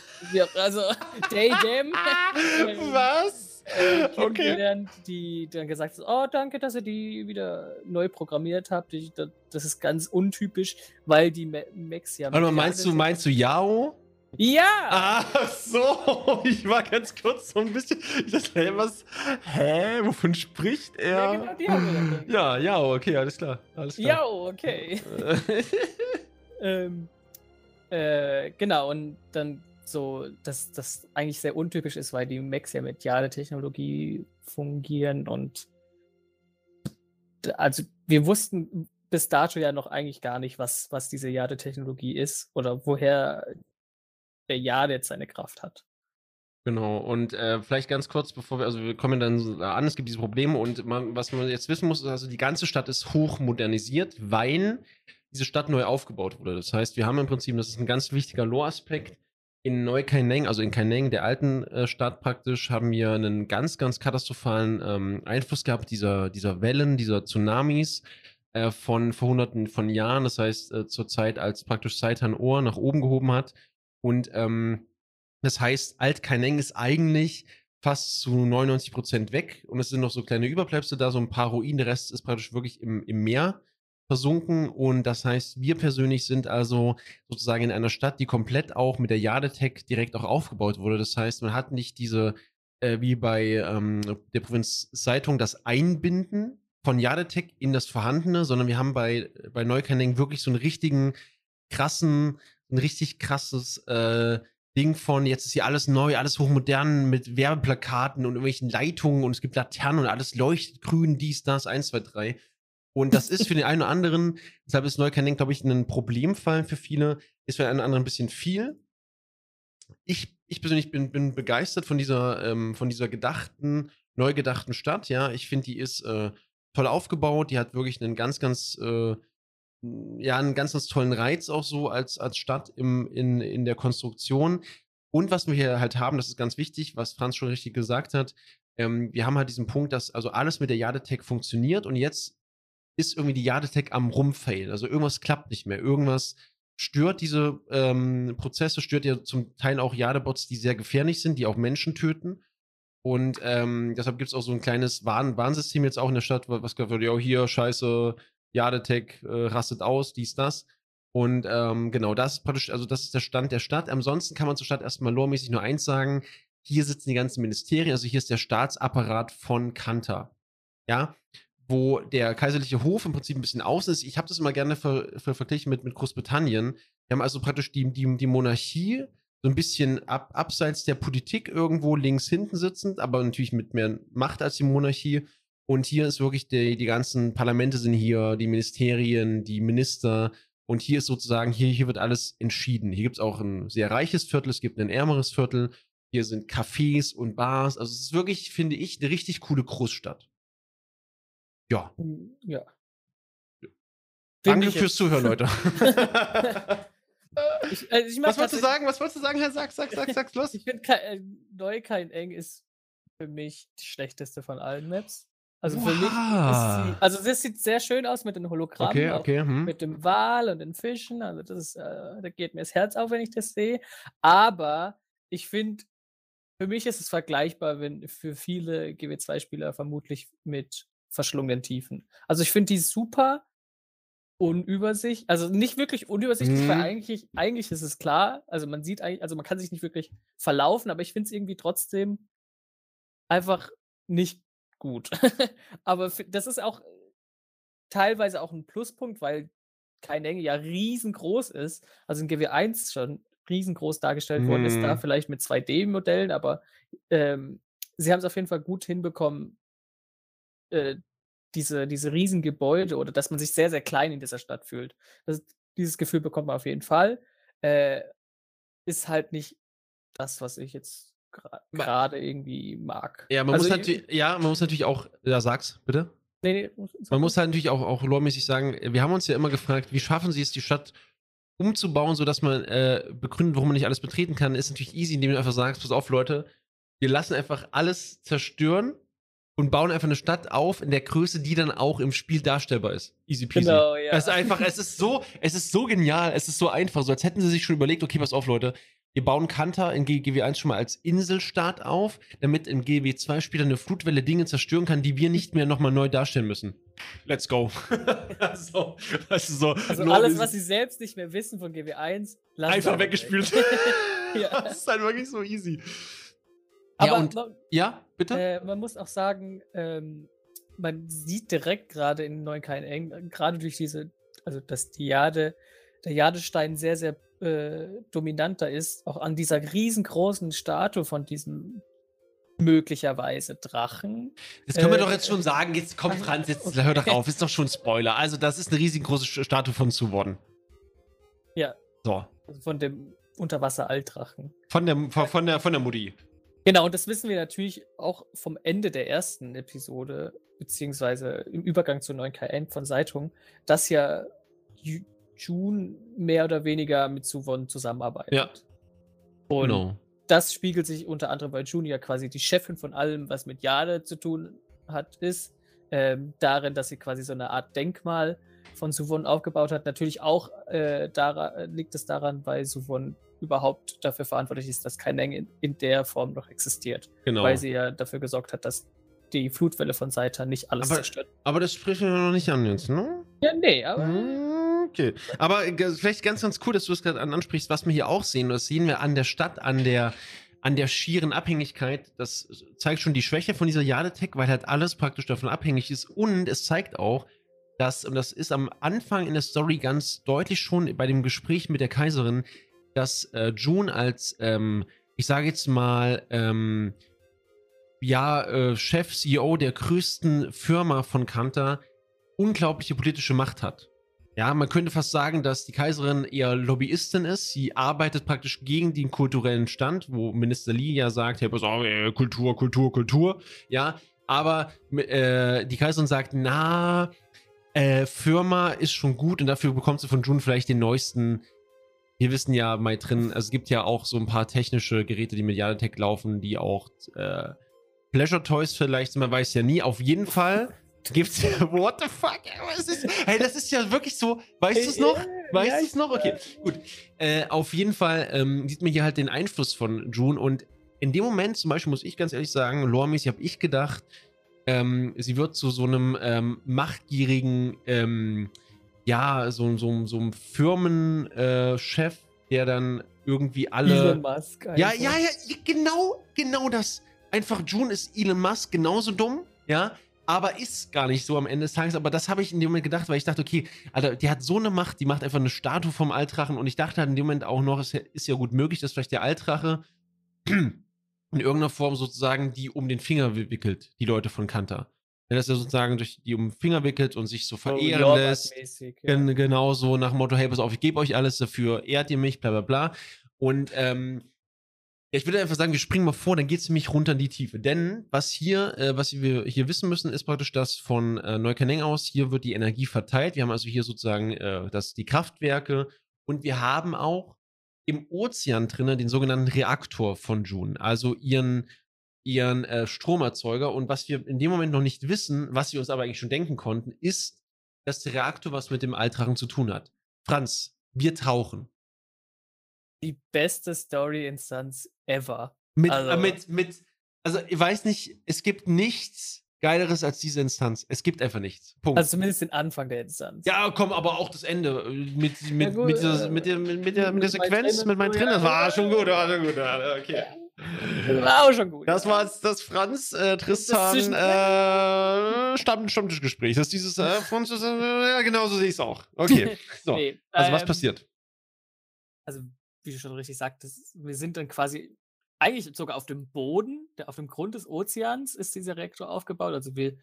also Day Dem Was? äh, Okay. die dann gesagt hat, oh danke, dass ihr die wieder neu programmiert habt. Ich, das, das ist ganz untypisch, weil die Me Max ja. Warte mal, meinst du, meinst du Yao? Ja! Ah, so. Ich war ganz kurz so ein bisschen. Ich dachte, hey, was? Hä? Wovon spricht er? Ja, genau, die haben wir. Ja, Yao, okay, alles klar. Alles Ja, klar. okay. Äh, Ähm, äh, genau, und dann so, dass das eigentlich sehr untypisch ist, weil die Macs ja mit Jade-Technologie fungieren und also wir wussten bis dato ja noch eigentlich gar nicht, was, was diese Jade-Technologie ist oder woher der Jade jetzt seine Kraft hat. Genau, und äh, vielleicht ganz kurz, bevor wir, also wir kommen dann an, es gibt diese Probleme und man, was man jetzt wissen muss, ist also die ganze Stadt ist hoch modernisiert, weil diese Stadt neu aufgebaut wurde. Das heißt, wir haben im Prinzip, das ist ein ganz wichtiger Lore-Aspekt, in Neu-Kaineng, also in Kaineng, der alten äh, Stadt praktisch, haben wir einen ganz, ganz katastrophalen ähm, Einfluss gehabt dieser, dieser Wellen, dieser Tsunamis äh, von vor hunderten von Jahren. Das heißt, äh, zur Zeit, als praktisch Saitan Ohr nach oben gehoben hat. Und ähm, das heißt, Alt-Kaineng ist eigentlich fast zu 99 Prozent weg und es sind noch so kleine Überbleibsel da, so ein paar Ruinen. Der Rest ist praktisch wirklich im, im Meer versunken und das heißt, wir persönlich sind also sozusagen in einer Stadt, die komplett auch mit der Jadetech direkt auch aufgebaut wurde. Das heißt, man hat nicht diese, äh, wie bei ähm, der Provinz Seitung, das Einbinden von Jadetech in das Vorhandene, sondern wir haben bei, bei Neukanning wirklich so einen richtigen, krassen, ein richtig krasses äh, Ding von, jetzt ist hier alles neu, alles hochmodern mit Werbeplakaten und irgendwelchen Leitungen und es gibt Laternen und alles leuchtet grün, dies, das, eins, zwei, drei. Und das ist für den einen oder anderen, deshalb ist Neukanning, glaube ich, ein Problemfall für viele, ist für den einen oder anderen ein bisschen viel. Ich, ich persönlich bin, bin begeistert von dieser, ähm, von dieser gedachten, neu gedachten Stadt. Ja, ich finde, die ist äh, toll aufgebaut. Die hat wirklich einen ganz, ganz, äh, ja, einen ganz, ganz tollen Reiz auch so als, als Stadt im, in, in der Konstruktion. Und was wir hier halt haben, das ist ganz wichtig, was Franz schon richtig gesagt hat. Ähm, wir haben halt diesen Punkt, dass also alles mit der Jadetech funktioniert und jetzt ist irgendwie die Jadetech am Rumfail. Also irgendwas klappt nicht mehr. Irgendwas stört diese ähm, Prozesse, stört ja zum Teil auch Jadebots, die sehr gefährlich sind, die auch Menschen töten. Und ähm, deshalb gibt es auch so ein kleines Warn Warnsystem jetzt auch in der Stadt, was gesagt wird, ja, hier, scheiße, Jadetech äh, rastet aus, dies, das. Und ähm, genau, das ist praktisch, also das ist der Stand der Stadt. Ansonsten kann man zur Stadt erstmal lormäßig nur eins sagen. Hier sitzen die ganzen Ministerien, also hier ist der Staatsapparat von Kanter. Ja, wo der kaiserliche Hof im Prinzip ein bisschen außen ist. Ich habe das immer gerne ver, ver, verglichen mit, mit Großbritannien. Wir haben also praktisch die, die, die Monarchie so ein bisschen ab, abseits der Politik irgendwo links hinten sitzend, aber natürlich mit mehr Macht als die Monarchie. Und hier ist wirklich die, die ganzen Parlamente sind hier, die Ministerien, die Minister. Und hier ist sozusagen, hier, hier wird alles entschieden. Hier gibt es auch ein sehr reiches Viertel, es gibt ein ärmeres Viertel. Hier sind Cafés und Bars. Also es ist wirklich, finde ich, eine richtig coole Großstadt. Ja. Hm, ja. Danke fürs Zuhören, Leute. ich, also ich Was wolltest du sagen? Was wolltest du sagen, Herr? Sag, sag, sag, sag's los. Ich finde, äh, neu kein eng ist für mich die schlechteste von allen Maps. Also für mich ist sie, also das sieht sehr schön aus mit den Hologrammen, Okay, okay. Hm. mit dem Wal und den Fischen. Also das ist, äh, da geht mir das Herz auf, wenn ich das sehe. Aber ich finde, für mich ist es vergleichbar, wenn für viele GW2-Spieler vermutlich mit verschlungenen Tiefen. Also ich finde die super unübersichtlich, also nicht wirklich unübersichtlich, weil Mhm. eigentlich, eigentlich ist es klar, also man sieht eigentlich, also man kann sich nicht wirklich verlaufen, aber ich finde es irgendwie trotzdem einfach nicht gut. aber das ist auch teilweise auch ein Pluspunkt, weil keine Enge ja riesengroß ist. Also in GW1 schon riesengroß dargestellt worden ist, da Mhm. vielleicht mit 2D-Modellen, aber ähm, sie haben es auf jeden Fall gut hinbekommen, äh, diese, diese riesen Gebäude oder dass man sich sehr, sehr klein in dieser Stadt fühlt. Das, dieses Gefühl bekommt man auf jeden Fall. Äh, ist halt nicht das, was ich jetzt gerade irgendwie mag. Ja, man Also muss ich- natürlich, ja, man muss natürlich auch, ja, sag's, bitte. Nee, nee, sag Man muss halt natürlich auch, auch loremäßig sagen, wir haben uns ja immer gefragt, wie schaffen sie es, die Stadt umzubauen, sodass man äh, begründet, warum man nicht alles betreten kann, ist natürlich easy, indem du einfach sagst, pass auf, Leute, wir lassen einfach alles zerstören und bauen einfach eine Stadt auf in der Größe, die dann auch im Spiel darstellbar ist. Easy peasy. Genau, ja. Es ist einfach, es ist so, es ist so genial, es ist so einfach, so als hätten sie sich schon überlegt, okay, pass auf, Leute, wir bauen Kanter in GW1 schon mal als Inselstaat auf, damit im GW2 später eine Flutwelle Dinge zerstören kann, die wir nicht mehr nochmal neu darstellen müssen. Let's go. so, weißt du, so, Also alles, was sie selbst nicht mehr wissen von GW1, lassen einfach weggespült. weg. Ja. Das ist halt wirklich so easy. Aber ja, und, man, ja, bitte? äh, man muss auch sagen, ähm, man sieht direkt gerade in Neunklein Eng, gerade durch diese, also dass die Jade, der Jadestein sehr, sehr äh, dominanter ist, auch an dieser riesengroßen Statue von diesem möglicherweise Drachen. Das können wir äh, doch jetzt schon sagen. Jetzt komm, ach, Franz, jetzt okay. hör doch auf. Ist doch schon ein Spoiler. Also, das ist eine riesengroße Statue von Suwon. Ja, So. also von dem Unterwasser-Altdrachen. Von der, von, der, von der Mutti. Genau, und das wissen wir natürlich auch vom Ende der ersten Episode, beziehungsweise im Übergang zu 9KN von Seitung, dass ja Ju- Jun mehr oder weniger mit Suwon zusammenarbeitet. Ja. Und Genau. das spiegelt sich unter anderem bei Jun ja quasi die Chefin von allem, was mit Jade zu tun hat, ist, ähm, darin, dass sie quasi so eine Art Denkmal von Suwon aufgebaut hat. Natürlich auch äh, daran, liegt es daran, weil Suwon überhaupt dafür verantwortlich ist, dass Kaineng in, in der Form noch existiert. Genau. Weil sie ja dafür gesorgt hat, dass die Flutwelle von Saita nicht alles Aber- zerstört. Aber das sprechen wir noch nicht an jetzt, ne? Ja, nee, aber. Mm, Okay. Aber vielleicht ganz, ganz cool, dass du es gerade an- ansprichst, was wir hier auch sehen. Das sehen wir an der Stadt, an der, an der schieren Abhängigkeit. Das zeigt schon die Schwäche von dieser Jadetech, weil halt alles praktisch davon abhängig ist. Und es zeigt auch, dass, und das ist am Anfang in der Story ganz deutlich schon bei dem Gespräch mit der Kaiserin, dass äh, June als, ähm, ich sage jetzt mal, ähm, ja, äh, Chef, CEO der größten Firma von Kanter unglaubliche politische Macht hat. Ja, man könnte fast sagen, dass die Kaiserin eher Lobbyistin ist. Sie arbeitet praktisch gegen den kulturellen Stand, wo Minister Lee ja sagt, hey, pass auf, äh, Kultur, Kultur, Kultur. Ja, aber äh, die Kaiserin sagt, na, äh, Firma ist schon gut und dafür bekommt sie von June vielleicht den neuesten. Wir wissen ja mal drin, also es gibt ja auch so ein paar technische Geräte, die mit Jadetech laufen, die auch äh, Pleasure Toys vielleicht, man weiß ja nie. Auf jeden Fall gibt's What the fuck? Was ist, hey, das ist ja wirklich so. Weißt du es noch? Weißt du es noch? Okay, gut. Äh, auf jeden Fall ähm, sieht man hier halt den Einfluss von June und in dem Moment, zum Beispiel, muss ich ganz ehrlich sagen, loremäßig habe ich gedacht, ähm, sie wird zu so einem ähm, machtgierigen, ähm, ja, so, so, so einem Firmenchef, der dann irgendwie alle. Elon Musk. Ja, ja, ja, genau, genau das. Einfach June ist Elon Musk genauso dumm, ja, aber ist gar nicht so am Ende des Tages. Aber das habe ich in dem Moment gedacht, weil ich dachte, okay, Alter, die hat so eine Macht, die macht einfach eine Statue vom Altrachen und ich dachte halt in dem Moment auch noch, es ist ja gut möglich, dass vielleicht der Altrache in irgendeiner Form sozusagen die um den Finger wi- wickelt, die Leute von Kanta. Wenn das ja sozusagen durch die um den Finger wickelt und sich so verehren Jorbat lässt. ja. Gen genau so nach dem Motto, hey, pass auf, ich gebe euch alles dafür, ehrt ihr mich, bla bla bla. Und ähm, ja, ich würde einfach sagen, wir springen mal vor, dann geht es nämlich runter in die Tiefe. Denn was hier, äh, was wir hier wissen müssen, ist praktisch, dass von äh, Neukölln aus, hier wird die Energie verteilt. Wir haben also hier sozusagen äh, das, die Kraftwerke und wir haben auch im Ozean drinnen den sogenannten Reaktor von June, also ihren, ihren äh, Stromerzeuger. Und was wir in dem Moment noch nicht wissen, was wir uns aber eigentlich schon denken konnten, ist, dass der Reaktor was mit dem Altrachen zu tun hat. Franz, wir tauchen. Die beste Story-Instanz ever. Mit, Also- äh, mit, mit, also ich weiß nicht, es gibt nichts Geileres als diese Instanz. Es gibt einfach nichts. Punkt. Also zumindest den Anfang der Instanz. ja, komm, aber auch das Ende. äh, Mit, mit, gut, mit, dieser, äh, mit, der, mit, mit, der, mit der mit Sequenz, mit meinen Tränen, das ja. war schon gut, war schon gut. ja, Okay. Das war auch schon gut. Das war jetzt das Franz äh, Tristan äh, Stamm, Stammtischgespräch. Das ist dieses äh, Franz, äh, ja, genau so sehe ich es auch. Okay. So. Nee, Also was ähm, passiert? Also, wie du schon richtig sagtest, wir sind dann quasi eigentlich sogar auf dem Boden, auf dem Grund des Ozeans ist dieser Reaktor aufgebaut. Also wir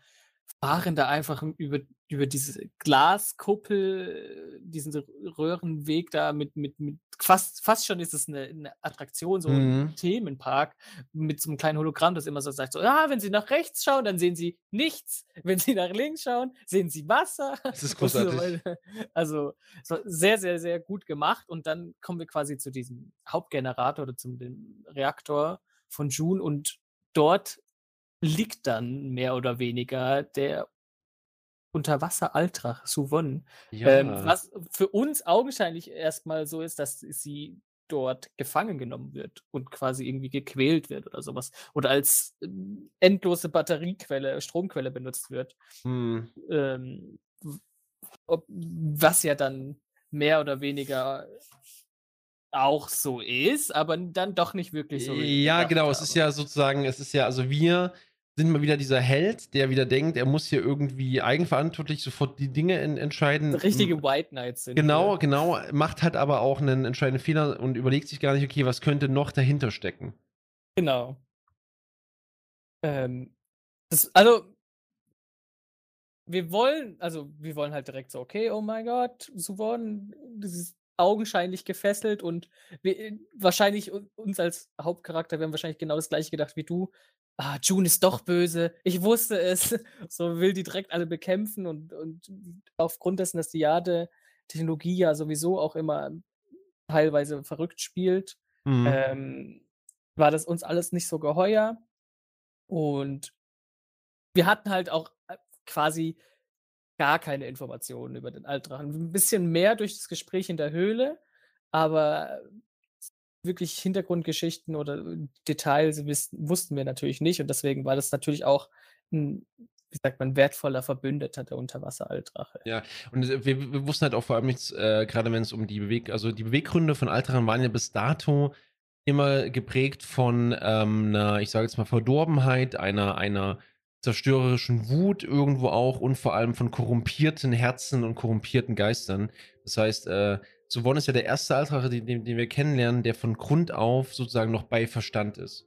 fahren da einfach über, über diese Glaskuppel, diesen Röhrenweg da mit, mit, mit fast, fast schon ist es eine, eine Attraktion, so Mhm. ein Themenpark mit so einem kleinen Hologramm, das immer so sagt, so, ja, wenn Sie nach rechts schauen, dann sehen Sie nichts. Wenn Sie nach links schauen, sehen Sie Wasser. Das ist großartig. Also sehr, sehr, sehr gut gemacht. Und dann kommen wir quasi zu diesem Hauptgenerator oder zum dem Reaktor von June und dort liegt dann mehr oder weniger der Unterwasser-Altrach Suvon. Ähm, was für uns augenscheinlich erstmal so ist, dass sie dort gefangen genommen wird und quasi irgendwie gequält wird oder sowas. Oder als ähm, endlose Batteriequelle, Stromquelle benutzt wird. Hm. Ähm, ob, was ja dann mehr oder weniger auch so ist, aber dann doch nicht wirklich so. Ja, genau. Es ist ja sozusagen, es ist ja, also wir sind mal wieder dieser Held, der wieder denkt, er muss hier irgendwie eigenverantwortlich sofort die Dinge en entscheiden. richtige White Knights sind. Genau, wir. genau. Macht halt aber auch einen entscheidenden Fehler und überlegt sich gar nicht, okay, was könnte noch dahinter stecken. Genau. Ähm, das, also, wir wollen, also wir wollen halt direkt so, okay, oh mein Gott, Suvon, das ist augenscheinlich gefesselt und wir, wahrscheinlich un- uns als Hauptcharakter, wir haben wahrscheinlich genau das gleiche gedacht wie du. Ah, June ist doch böse. Ich wusste es. So will die direkt alle bekämpfen und, und aufgrund dessen, dass die Jade-Technologie ja sowieso auch immer teilweise verrückt spielt, Mhm. ähm, war das uns alles nicht so geheuer. Und wir hatten halt auch äh, quasi gar keine Informationen über den Altdrachen. Ein bisschen mehr durch das Gespräch in der Höhle, aber wirklich Hintergrundgeschichten oder äh, Details wussten wir natürlich nicht und deswegen war das natürlich auch ein, wie sagt man, wertvoller Verbündeter der Unterwasser-Altdrache. Ja, und wir, wir, wussten halt auch vor allem nichts, äh, gerade wenn es um die Beweg, also die Beweggründe von Altrachen waren ja bis dato immer geprägt von ähm, einer, ich sage jetzt mal, Verdorbenheit, einer, einer zerstörerischen Wut irgendwo auch und vor allem von korrumpierten Herzen und korrumpierten Geistern. Das heißt, äh, Suvon ist ja der erste Altrache, den, den, wir kennenlernen, der von Grund auf sozusagen noch bei Verstand ist.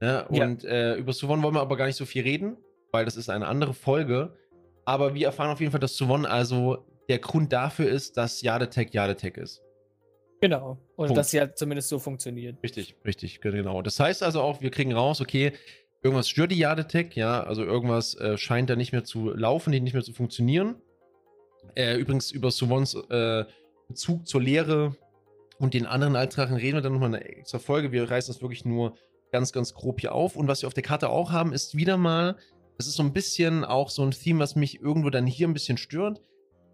Ja, und ja. Äh, über Suvon wollen wir aber gar nicht so viel reden, weil das ist eine andere Folge. Aber wir erfahren auf jeden Fall, dass Suvon also der Grund dafür ist, dass Jadetech Jadetech ist. Genau. Und Punkt. dass sie halt zumindest so funktioniert. Richtig, richtig, genau. Das heißt also auch, wir kriegen raus, okay, irgendwas stört die Jadetech, ja, also irgendwas äh, scheint da nicht mehr zu laufen, nicht mehr zu funktionieren. Äh, übrigens über Suvons äh, Bezug zur Lehre und den anderen Altrachen reden wir dann nochmal in einer extra Folge. Wir reißen das wirklich nur ganz, ganz grob hier auf. Und was wir auf der Karte auch haben, ist wieder mal, das ist so ein bisschen auch so ein Theme, was mich irgendwo dann hier ein bisschen stört.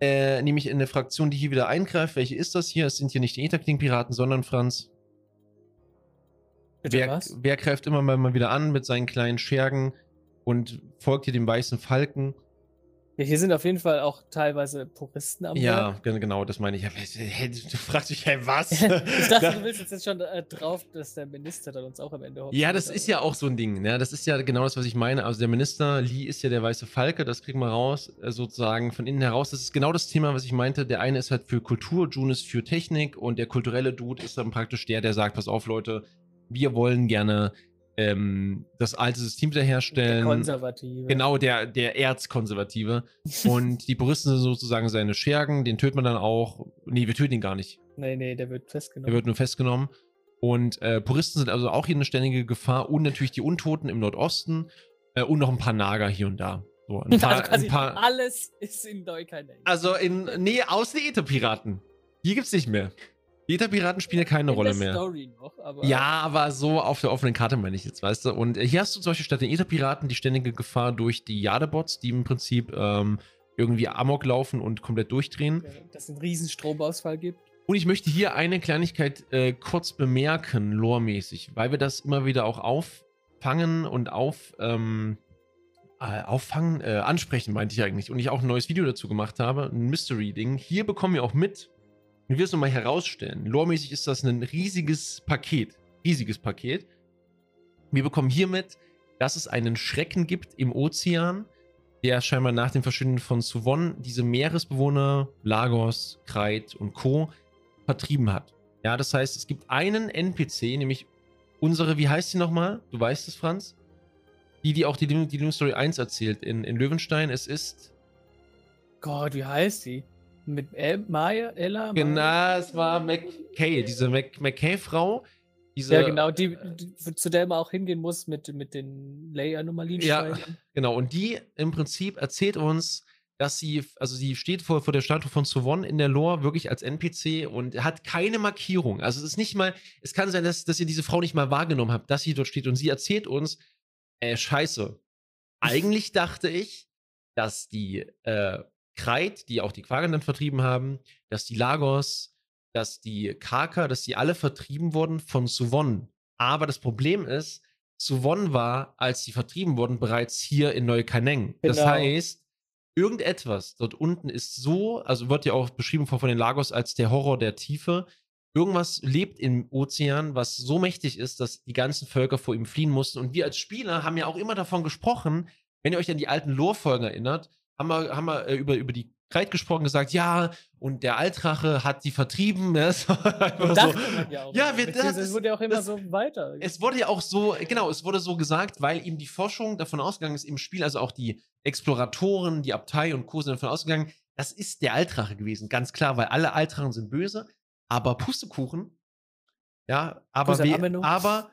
Äh, nämlich in der Fraktion, die hier wieder eingreift. Welche ist das hier? Es sind hier nicht die Etherkling-Piraten, sondern Franz. Bitte wer, wer greift immer mal wieder an mit seinen kleinen Schergen und folgt hier dem weißen Falken? Ja, hier sind auf jeden Fall auch teilweise Puristen am Ja, Werk. genau, das meine ich. Hey, du fragst dich, hey, was? ich dachte, du willst jetzt schon äh, drauf, dass der Minister dann uns auch am Ende hofft. Ja, das ist ja auch so ein Ding. Ne? Das ist ja genau das, was ich meine. Also der Minister, Lee ist ja der weiße Falke, das kriegen wir raus, äh, sozusagen von innen heraus. Das ist genau das Thema, was ich meinte. Der eine ist halt für Kultur, June ist für Technik und der kulturelle Dude ist dann praktisch der, der sagt, pass auf, Leute, wir wollen gerne ähm, das alte System wiederherstellen. Der Konservative. Genau, der, der Erzkonservative. und die Puristen sind sozusagen seine Schergen, den tötet man dann auch. Nee, wir töten ihn gar nicht. Nee, nee, der wird festgenommen. Der wird nur festgenommen. Und äh, Puristen sind also auch hier eine ständige Gefahr und natürlich die Untoten im Nordosten äh, und noch ein paar Nager hier und da. So, ein paar, also ein paar, alles ist in Neukainen. Also in, nee, außer Ether-Piraten. Die gibt's nicht mehr. Die Piraten spielen ja keine in Rolle mehr. Noch, aber ja, aber so auf der offenen Karte meine ich jetzt, weißt du. Und hier hast du zum Beispiel statt den Ether-Piraten die ständige Gefahr durch die Jadebots, die im Prinzip ähm, irgendwie Amok laufen und komplett durchdrehen. Dass es einen riesen Stromausfall gibt. Und ich möchte hier eine Kleinigkeit äh, kurz bemerken, loremäßig, weil wir das immer wieder auch auffangen und auf, ähm, äh, auffangen, äh, ansprechen, meinte ich eigentlich. Und ich auch ein neues Video dazu gemacht habe, ein Mystery-Ding. Hier bekommen wir auch mit, und wir es nochmal herausstellen. Loremäßig ist das ein riesiges Paket. Riesiges Paket. Wir bekommen hiermit, dass es einen Schrecken gibt im Ozean, der scheinbar nach dem Verschwinden von Suvon diese Meeresbewohner, Lagos, Kreit und Co. vertrieben hat. Ja, das heißt, es gibt einen NPC, nämlich unsere, wie heißt sie nochmal? Du weißt es, Franz? Die, die auch die, die Story 1 erzählt in, in Löwenstein. Es ist. Gott, wie heißt sie? Mit El Maya, Ella? Genau, Maya? es war McKay, diese McKay-Frau. ja, genau, die, die, zu der man auch hingehen muss mit, mit den Lay-Anomalien. Ja, genau. Und die im Prinzip erzählt uns, dass sie, also sie steht vor, vor der Statue von Suvon in der Lore wirklich als NPC und hat keine Markierung. Also es ist nicht mal, es kann sein, dass, dass ihr diese Frau nicht mal wahrgenommen habt, dass sie dort steht und sie erzählt uns, äh, scheiße. Eigentlich dachte ich, dass die äh, Kreit, die auch die Quagen dann vertrieben haben, dass die Lagos, dass die Karka, dass die alle vertrieben wurden von Suvon. Aber das Problem ist, Suvon war, als sie vertrieben wurden, bereits hier in Neukaneng. Genau. Das heißt, irgendetwas dort unten ist so, also wird ja auch beschrieben von den Lagos als der Horror der Tiefe. Irgendwas lebt im Ozean, was so mächtig ist, dass die ganzen Völker vor ihm fliehen mussten. Und wir als Spieler haben ja auch immer davon gesprochen, wenn ihr euch an die alten Lore-Folgen erinnert, haben wir, haben wir äh, über, über die Kreit gesprochen, gesagt, ja, und der Altrache hat die vertrieben. Ne? So, so. ja, auch ja wir, das, es wurde ja auch immer das, so weiter. Es wurde ja auch so, genau, es wurde so gesagt, weil ihm die Forschung davon ausgegangen ist, im Spiel, also auch die Exploratoren, die Abtei und Co. sind davon ausgegangen, das ist der Altrache gewesen, ganz klar, weil alle Altrachen sind böse, aber Pustekuchen, ja, aber, we aber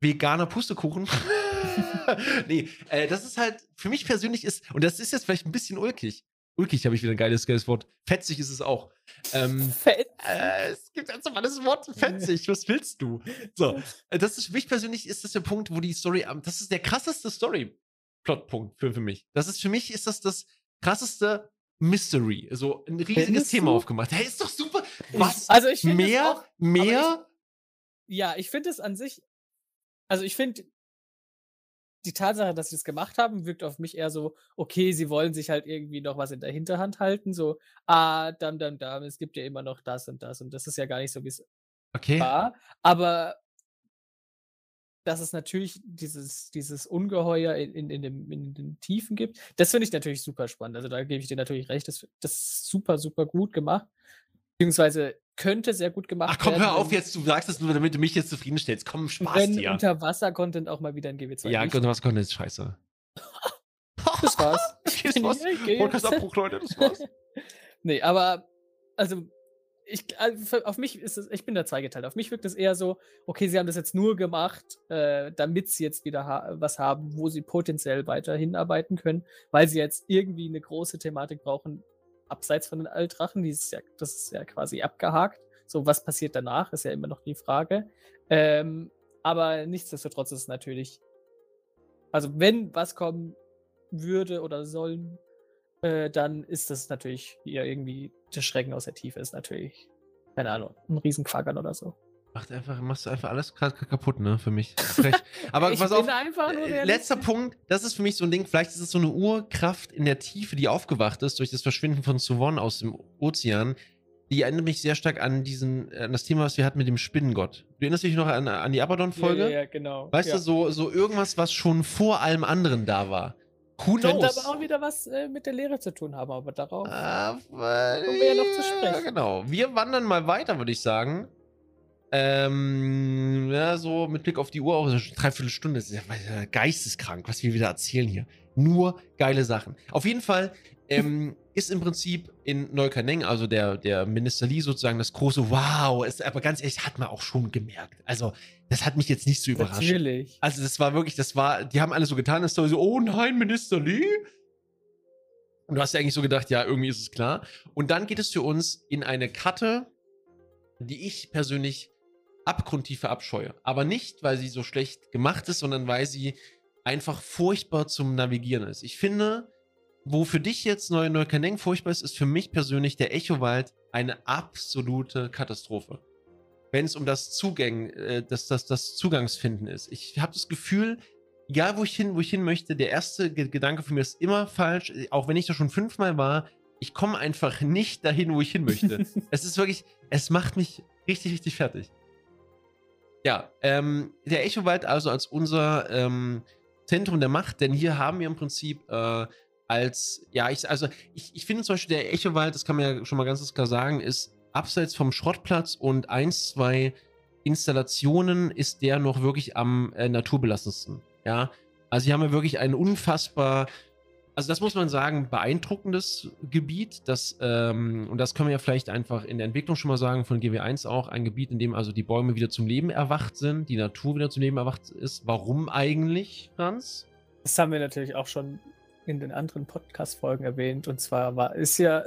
veganer Pustekuchen nee, äh, das ist halt, für mich persönlich ist, und das ist jetzt vielleicht ein bisschen ulkig. Ulkig habe ich wieder ein geiles, geiles Wort. Fetzig ist es auch. Ähm. Äh, es gibt also mal das Wort fetzig. Was willst du? So, äh, das ist für mich persönlich ist das der Punkt, wo die Story, das ist der krasseste Story-Plotpunkt für, für mich. Das ist für mich ist das das krasseste Mystery. So ein riesiges Thema aufgemacht. Hey, ist doch super. Was? Also ich mehr, auch, mehr ja, ich finde es an sich, also ich finde die Tatsache, dass sie das gemacht haben, wirkt auf mich eher so, okay, sie wollen sich halt irgendwie noch was in der Hinterhand halten, so, ah, dam, dam, dam, es gibt ja immer noch das und das und das ist ja gar nicht so, wie es Okay. war. Aber dass es natürlich dieses, dieses Ungeheuer in, in, in, dem, in den Tiefen gibt, das finde ich natürlich super spannend. Also da gebe ich dir natürlich recht, das, das ist super, super gut gemacht. Beziehungsweise könnte sehr gut gemacht Ach komm, werden. hör auf jetzt, du sagst es nur, damit du mich jetzt zufriedenstellst. Komm, Spaß wenn dir. Unterwasser-Content auch mal wieder in GW2 Ja. Unterwasser-Content ist scheiße. Das war's. Okay, das war's. Podcast-Abbruch, Leute, das war's. Nee, aber also ich, also auf mich ist es, ich bin da zweigeteilt. Auf mich wirkt es eher so, okay, sie haben das jetzt nur gemacht, äh, damit sie jetzt wieder ha was haben, wo sie potenziell weiter hinarbeiten können, weil sie jetzt irgendwie eine große Thematik brauchen, abseits von den Altrachen. Die ist ja, das ist ja quasi abgehakt. So, was passiert danach, ist ja immer noch die Frage. Ähm, aber nichtsdestotrotz ist es natürlich, also wenn was kommen würde oder sollen, äh, dann ist das natürlich hier irgendwie der Schrecken aus der Tiefe ist natürlich, keine Ahnung, ein Riesenquackern oder so. Macht einfach, machst du einfach alles ka- kaputt, ne, für mich. Aber ich pass auf, äh, letzter. Punkt, das ist für mich so ein Ding, vielleicht ist es so eine Urkraft in der Tiefe, die aufgewacht ist durch das Verschwinden von Suwon aus dem Ozean. Die erinnert mich sehr stark an diesen, an das Thema, was wir hatten mit dem Spinnengott. Du erinnerst dich noch an, an die Abaddon-Folge? Ja, ja, ja, genau. Weißt ja. du, so, so irgendwas, was schon vor allem anderen da war. Who Könnte knows? aber auch wieder was äh, mit der Lehre zu tun haben, aber darauf. Aber, Kommen wir ja noch zu sprechen. Ja, genau. Wir wandern mal weiter, würde ich sagen. Ähm, ja, so mit Blick auf die Uhr auch so dreiviertel Stunde. Das ist ja geisteskrank, was wir wieder erzählen hier. Nur geile Sachen. Auf jeden Fall ähm, ist im Prinzip in Neukaneng, also der, der Minister Lee sozusagen das große Wow. Ist, aber ganz ehrlich, hat man auch schon gemerkt. Also, das hat mich jetzt nicht so überrascht. Natürlich. Also das war wirklich, das war, die haben alle so getan, das war so, oh nein, Minister Lee. Und du hast ja eigentlich so gedacht, ja, irgendwie ist es klar. Und dann geht es für uns in eine Karte, die ich persönlich abgrundtief verabscheue. Aber nicht, weil sie so schlecht gemacht ist, sondern weil sie einfach furchtbar zum Navigieren ist. Ich finde, wo für dich jetzt Neu Neukaneng furchtbar ist, ist für mich persönlich der Echowald eine absolute Katastrophe wenn es um das Zugang, äh, das, das, das Zugangsfinden ist. Ich habe das Gefühl, egal wo ich hin, wo ich hin möchte, der erste Ge Gedanke von mir ist immer falsch, auch wenn ich da schon fünfmal war, ich komme einfach nicht dahin, wo ich hin möchte. es ist wirklich, es macht mich richtig, richtig fertig. Ja, ähm, der Echowald also als unser ähm, Zentrum der Macht, denn hier haben wir im Prinzip äh, als, ja, ich, also ich, ich finde zum Beispiel der Echowald, das kann man ja schon mal ganz klar sagen, ist abseits vom Schrottplatz und eins, zwei Installationen ist der noch wirklich am äh, naturbelassensten. Ja, also hier haben wir wirklich ein unfassbar, also das muss man sagen, beeindruckendes Gebiet. Das, ähm, und das können wir ja vielleicht einfach in der Entwicklung schon mal sagen, von GW1 auch, ein Gebiet, in dem also die Bäume wieder zum Leben erwacht sind, die Natur wieder zum Leben erwacht ist. Warum eigentlich, Franz? Das haben wir natürlich auch schon in den anderen Podcast-Folgen erwähnt. Und zwar war, ist ja,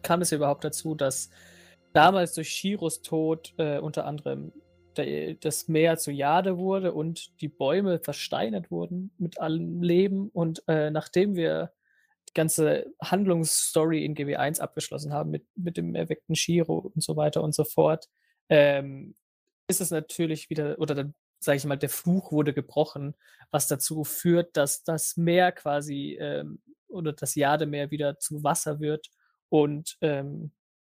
kam es ja überhaupt dazu, dass damals durch Shiros Tod äh, unter anderem der, das Meer zu Jade wurde und die Bäume versteinert wurden mit allem Leben. Und äh, nachdem wir die ganze Handlungsstory in GW1 abgeschlossen haben mit, mit dem erweckten Shiro und so weiter und so fort, ähm, ist es natürlich wieder, oder dann sage ich mal, der Fluch wurde gebrochen, was dazu führt, dass das Meer quasi ähm, oder das Jademeer wieder zu Wasser wird und ähm,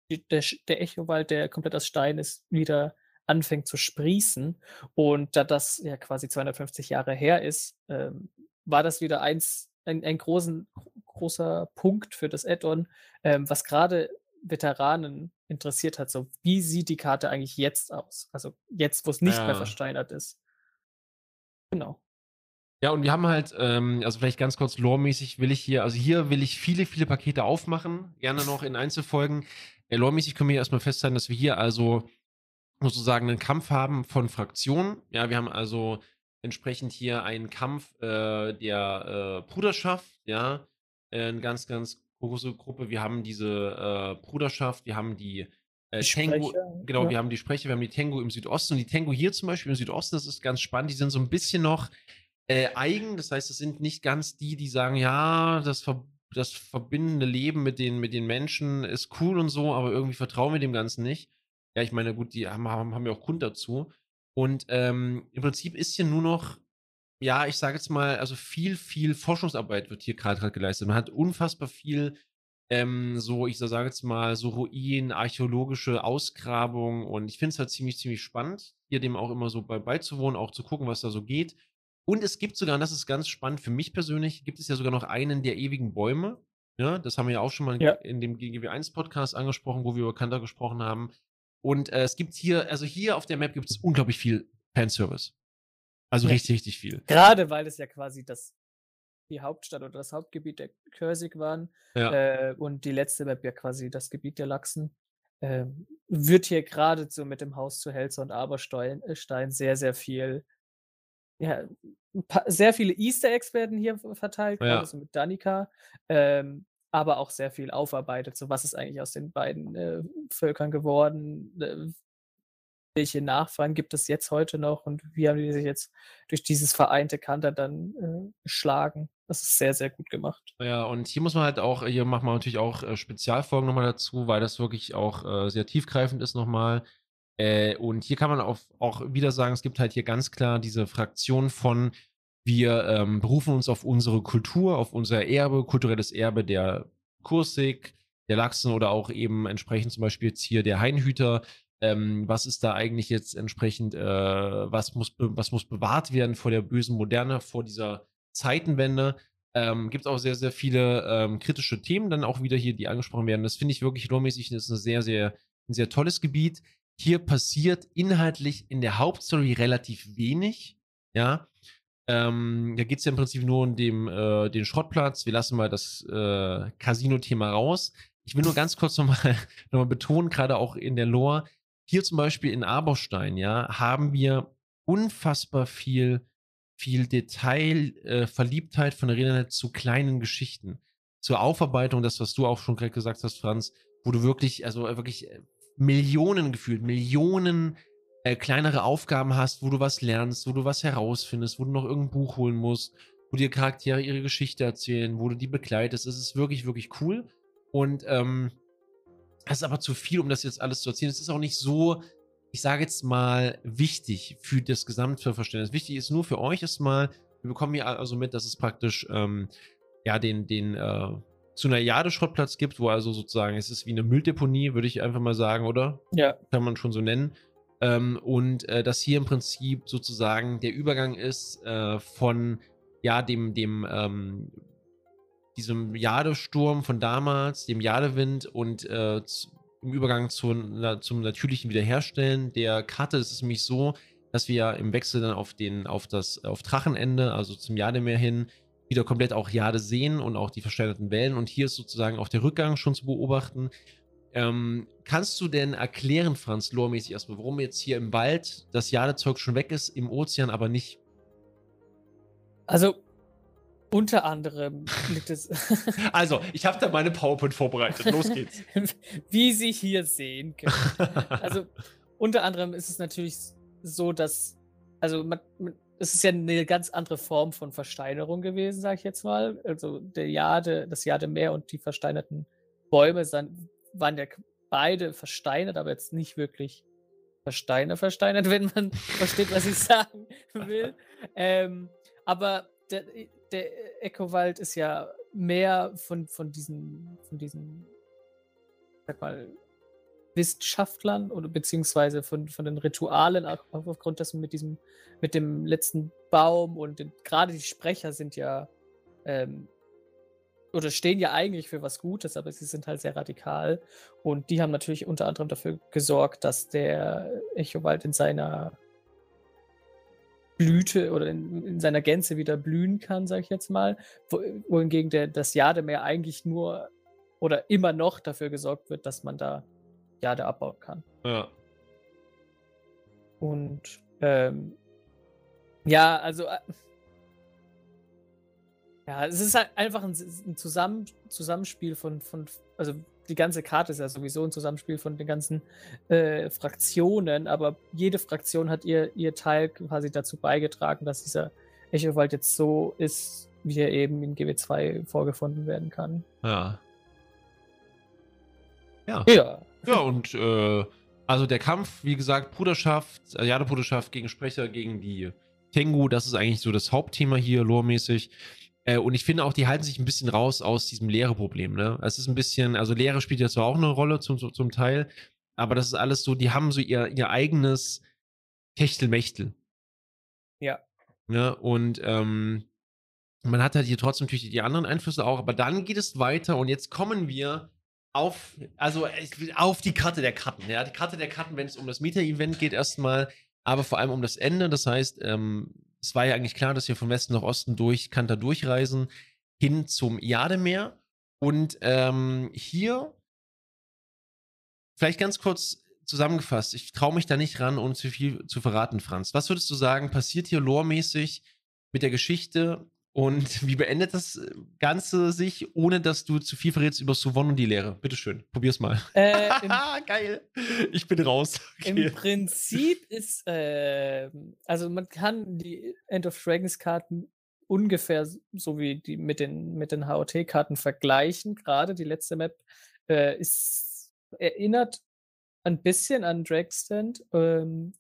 der, der Echowald, der komplett aus Stein ist, wieder anfängt zu sprießen. Und da das ja quasi 250 Jahre her ist, ähm, war das wieder eins, ein, ein großen, großer Punkt für das Add-on, ähm, was gerade Veteranen interessiert hat. So, wie sieht die Karte eigentlich jetzt aus? Also jetzt, wo es nicht mehr Ja. versteinert ist. Genau. Ja, und wir haben halt, ähm, also vielleicht ganz kurz loremäßig will ich hier, also hier will ich viele, viele Pakete aufmachen, gerne noch in Einzelfolgen. Äh, loremäßig können wir erstmal festhalten, dass wir hier also sozusagen einen Kampf haben von Fraktionen. Ja, wir haben also entsprechend hier einen Kampf äh, der äh, Bruderschaft, ja, äh, eine ganz, ganz große Gruppe. Wir haben diese äh, Bruderschaft, wir haben die äh, Die Tango, Sprecher, genau, ja. wir haben die Sprecher, wir haben die Tango im Südosten und die Tango hier zum Beispiel im Südosten, das ist ganz spannend, die sind so ein bisschen noch eigen, das heißt, es sind nicht ganz die, die sagen, ja, das, ver das verbindende Leben mit den, mit den Menschen ist cool und so, aber irgendwie vertrauen wir dem Ganzen nicht. Ja, ich meine, gut, die haben, haben, haben ja auch Grund dazu. Und ähm, im Prinzip ist hier nur noch, ja, ich sage jetzt mal, also viel, viel Forschungsarbeit wird hier gerade geleistet. Man hat unfassbar viel, ähm, so, ich sage jetzt mal, so Ruinen, archäologische Ausgrabungen und ich finde es halt ziemlich, ziemlich spannend, hier dem auch immer so bei, beizuwohnen, auch zu gucken, was da so geht. Und es gibt sogar, und das ist ganz spannend für mich persönlich, gibt es ja sogar noch einen der ewigen Bäume. Ja, das haben wir ja auch schon mal Ja. in dem GGW1-Podcast angesprochen, wo wir über Kanter gesprochen haben. Und äh, es gibt hier, also hier auf der Map gibt es unglaublich viel Fanservice. Also Ja. richtig, richtig viel. Gerade weil es ja quasi das, die Hauptstadt oder das Hauptgebiet der Körsig waren Ja. äh, und die letzte Map ja quasi das Gebiet der Lachsen, ähm, wird hier geradezu mit dem Haus zu Helzer und Aberstein äh, Stein sehr, sehr viel, ja, paar, sehr viele Easter Eggs werden hier verteilt, Ja. gerade so mit Danica, ähm, aber auch sehr viel aufarbeitet, so was ist eigentlich aus den beiden äh, Völkern geworden, äh, welche Nachfahren gibt es jetzt heute noch und wie haben die sich jetzt durch dieses vereinte Kanter dann äh, geschlagen. Das ist sehr, sehr gut gemacht. Ja, und hier muss man halt auch, hier machen wir natürlich auch äh, Spezialfolgen nochmal dazu, weil das wirklich auch äh, sehr tiefgreifend ist nochmal. Äh, und hier kann man auch, auch wieder sagen, es gibt halt hier ganz klar diese Fraktion von, wir ähm, berufen uns auf unsere Kultur, auf unser Erbe, kulturelles Erbe der Kursik, der Lachsen oder auch eben entsprechend zum Beispiel jetzt hier der Hainhüter. Ähm, was ist da eigentlich jetzt entsprechend, äh, was, muss was muss bewahrt werden vor der bösen Moderne, vor dieser Zeitenwende? Ähm, gibt auch sehr, sehr viele ähm, kritische Themen dann auch wieder hier, die angesprochen werden. Das finde ich wirklich lohnmäßig. Das ist ein sehr, sehr, ein sehr tolles Gebiet. Hier passiert inhaltlich in der Hauptstory relativ wenig. Ja. Ähm, da geht es ja im Prinzip nur um dem, äh, den Schrottplatz. Wir lassen mal das äh, Casino-Thema raus. Ich will nur ganz kurz nochmal noch mal betonen, gerade auch in der Lore, hier zum Beispiel in Aberstein, ja, haben wir unfassbar viel, viel Detail, äh, von Redenet zu kleinen Geschichten. Zur Aufarbeitung, das, was du auch schon gerade gesagt hast, Franz, wo du wirklich, also äh, wirklich äh, Millionen gefühlt, Millionen äh, kleinere Aufgaben hast, wo du was lernst, wo du was herausfindest, wo du noch irgendein Buch holen musst, wo dir Charaktere ihre Geschichte erzählen, wo du die begleitest. Es ist wirklich, wirklich cool. Und ähm, das ist aber zu viel, um das jetzt alles zu erzählen. Es ist auch nicht so, ich sage jetzt mal, wichtig für das Gesamtverständnis. Wichtig ist nur für euch erstmal, wir bekommen hier also mit, dass es praktisch ähm, ja den, den äh, zu einer Jade-Schrottplatz gibt, wo also sozusagen, es ist wie eine Mülldeponie, würde ich einfach mal sagen, oder? Ja. kann man schon so nennen. Ähm, und äh, dass hier im Prinzip sozusagen der Übergang ist äh, von ja dem dem ähm, diesem Jadesturm von damals, dem Jadewind und äh, zu, im Übergang zu, na, zum natürlichen Wiederherstellen der Karte ist es nämlich so, dass wir im Wechsel dann auf den auf das auf Drachenende, also zum Jademeer hin, wieder komplett auch Jade sehen und auch die versteinerten Wellen. Und hier ist sozusagen auch der Rückgang schon zu beobachten. Ähm, kannst du denn erklären, Franz, loremäßig erstmal, warum jetzt hier im Wald das Jadezeug schon weg ist, im Ozean aber nicht? Also unter anderem liegt es, Also, ich habe da meine PowerPoint vorbereitet. Los geht's. wie Sie hier sehen können. Also unter anderem ist es natürlich so, dass, also man, man, es ist ja eine ganz andere Form von Versteinerung gewesen, sage ich jetzt mal. Also der Jade, das Jademeer und die versteinerten Bäume san- waren ja beide versteinert, aber jetzt nicht wirklich Versteiner versteinert, wenn man versteht, was ich sagen will. Ähm, aber der, der Ecowald ist ja mehr von, von diesen, von diesen, sag mal, Wissenschaftlern oder beziehungsweise von, von den Ritualen, aufgrund dessen mit diesem, mit dem letzten Baum und den, gerade die Sprecher sind ja ähm, oder stehen ja eigentlich für was Gutes, aber sie sind halt sehr radikal. Und die haben natürlich unter anderem dafür gesorgt, dass der Echowald in seiner Blüte oder in, in seiner Gänze wieder blühen kann, sage ich jetzt mal. Wo, wohingegen der, das Jademeer eigentlich nur oder immer noch dafür gesorgt wird, dass man da Jade abbauen kann. ja. Und ähm, ja, also äh, ja, es ist halt einfach ein, ein Zusammen, Zusammenspiel von, von, also die ganze Karte ist ja sowieso ein Zusammenspiel von den ganzen äh, Fraktionen, aber jede Fraktion hat ihr, ihr Teil quasi dazu beigetragen, dass dieser Echowald jetzt so ist, wie er eben in GW2 vorgefunden werden kann. Ja. Ja. Ja. Ja, und äh, Also der Kampf, wie gesagt, Bruderschaft, Jade-Bruderschaft gegen Sprecher, gegen die Tengu, das ist eigentlich so das Hauptthema hier, loremäßig. Äh, und ich finde auch, die halten sich ein bisschen raus aus diesem Lehre-Problem. Ne? Es ist ein bisschen, also Lehre spielt ja zwar auch eine Rolle zum, zum Teil, aber das ist alles so, die haben so ihr, ihr eigenes Techtelmechtel. Ja. Ne? Und ähm, man hat halt hier trotzdem natürlich die anderen Einflüsse auch, aber dann geht es weiter und jetzt kommen wir auf, also auf die Karte der Karten. Ja, die Karte der Karten, wenn es um das Meta-Event geht, erstmal, aber vor allem um das Ende. Das heißt, ähm, es war ja eigentlich klar, dass wir von Westen nach Osten durch Kanter durchreisen hin zum Jademeer. Und ähm, hier, vielleicht ganz kurz zusammengefasst, ich traue mich da nicht ran, ohne zu viel zu verraten, Franz. Was würdest du sagen, passiert hier loremäßig mit der Geschichte und wie beendet das Ganze sich, ohne dass du zu viel verrätst über Suwon und die Lehre? Bitteschön, probier's mal. Äh, Geil. Ich bin raus. Okay. Im Prinzip ist, äh, also man kann die End of Dragons Karten ungefähr so wie die mit den, mit den HOT-Karten vergleichen. Gerade die letzte Map äh, ist, erinnert ein bisschen an Dragstand. Ähm,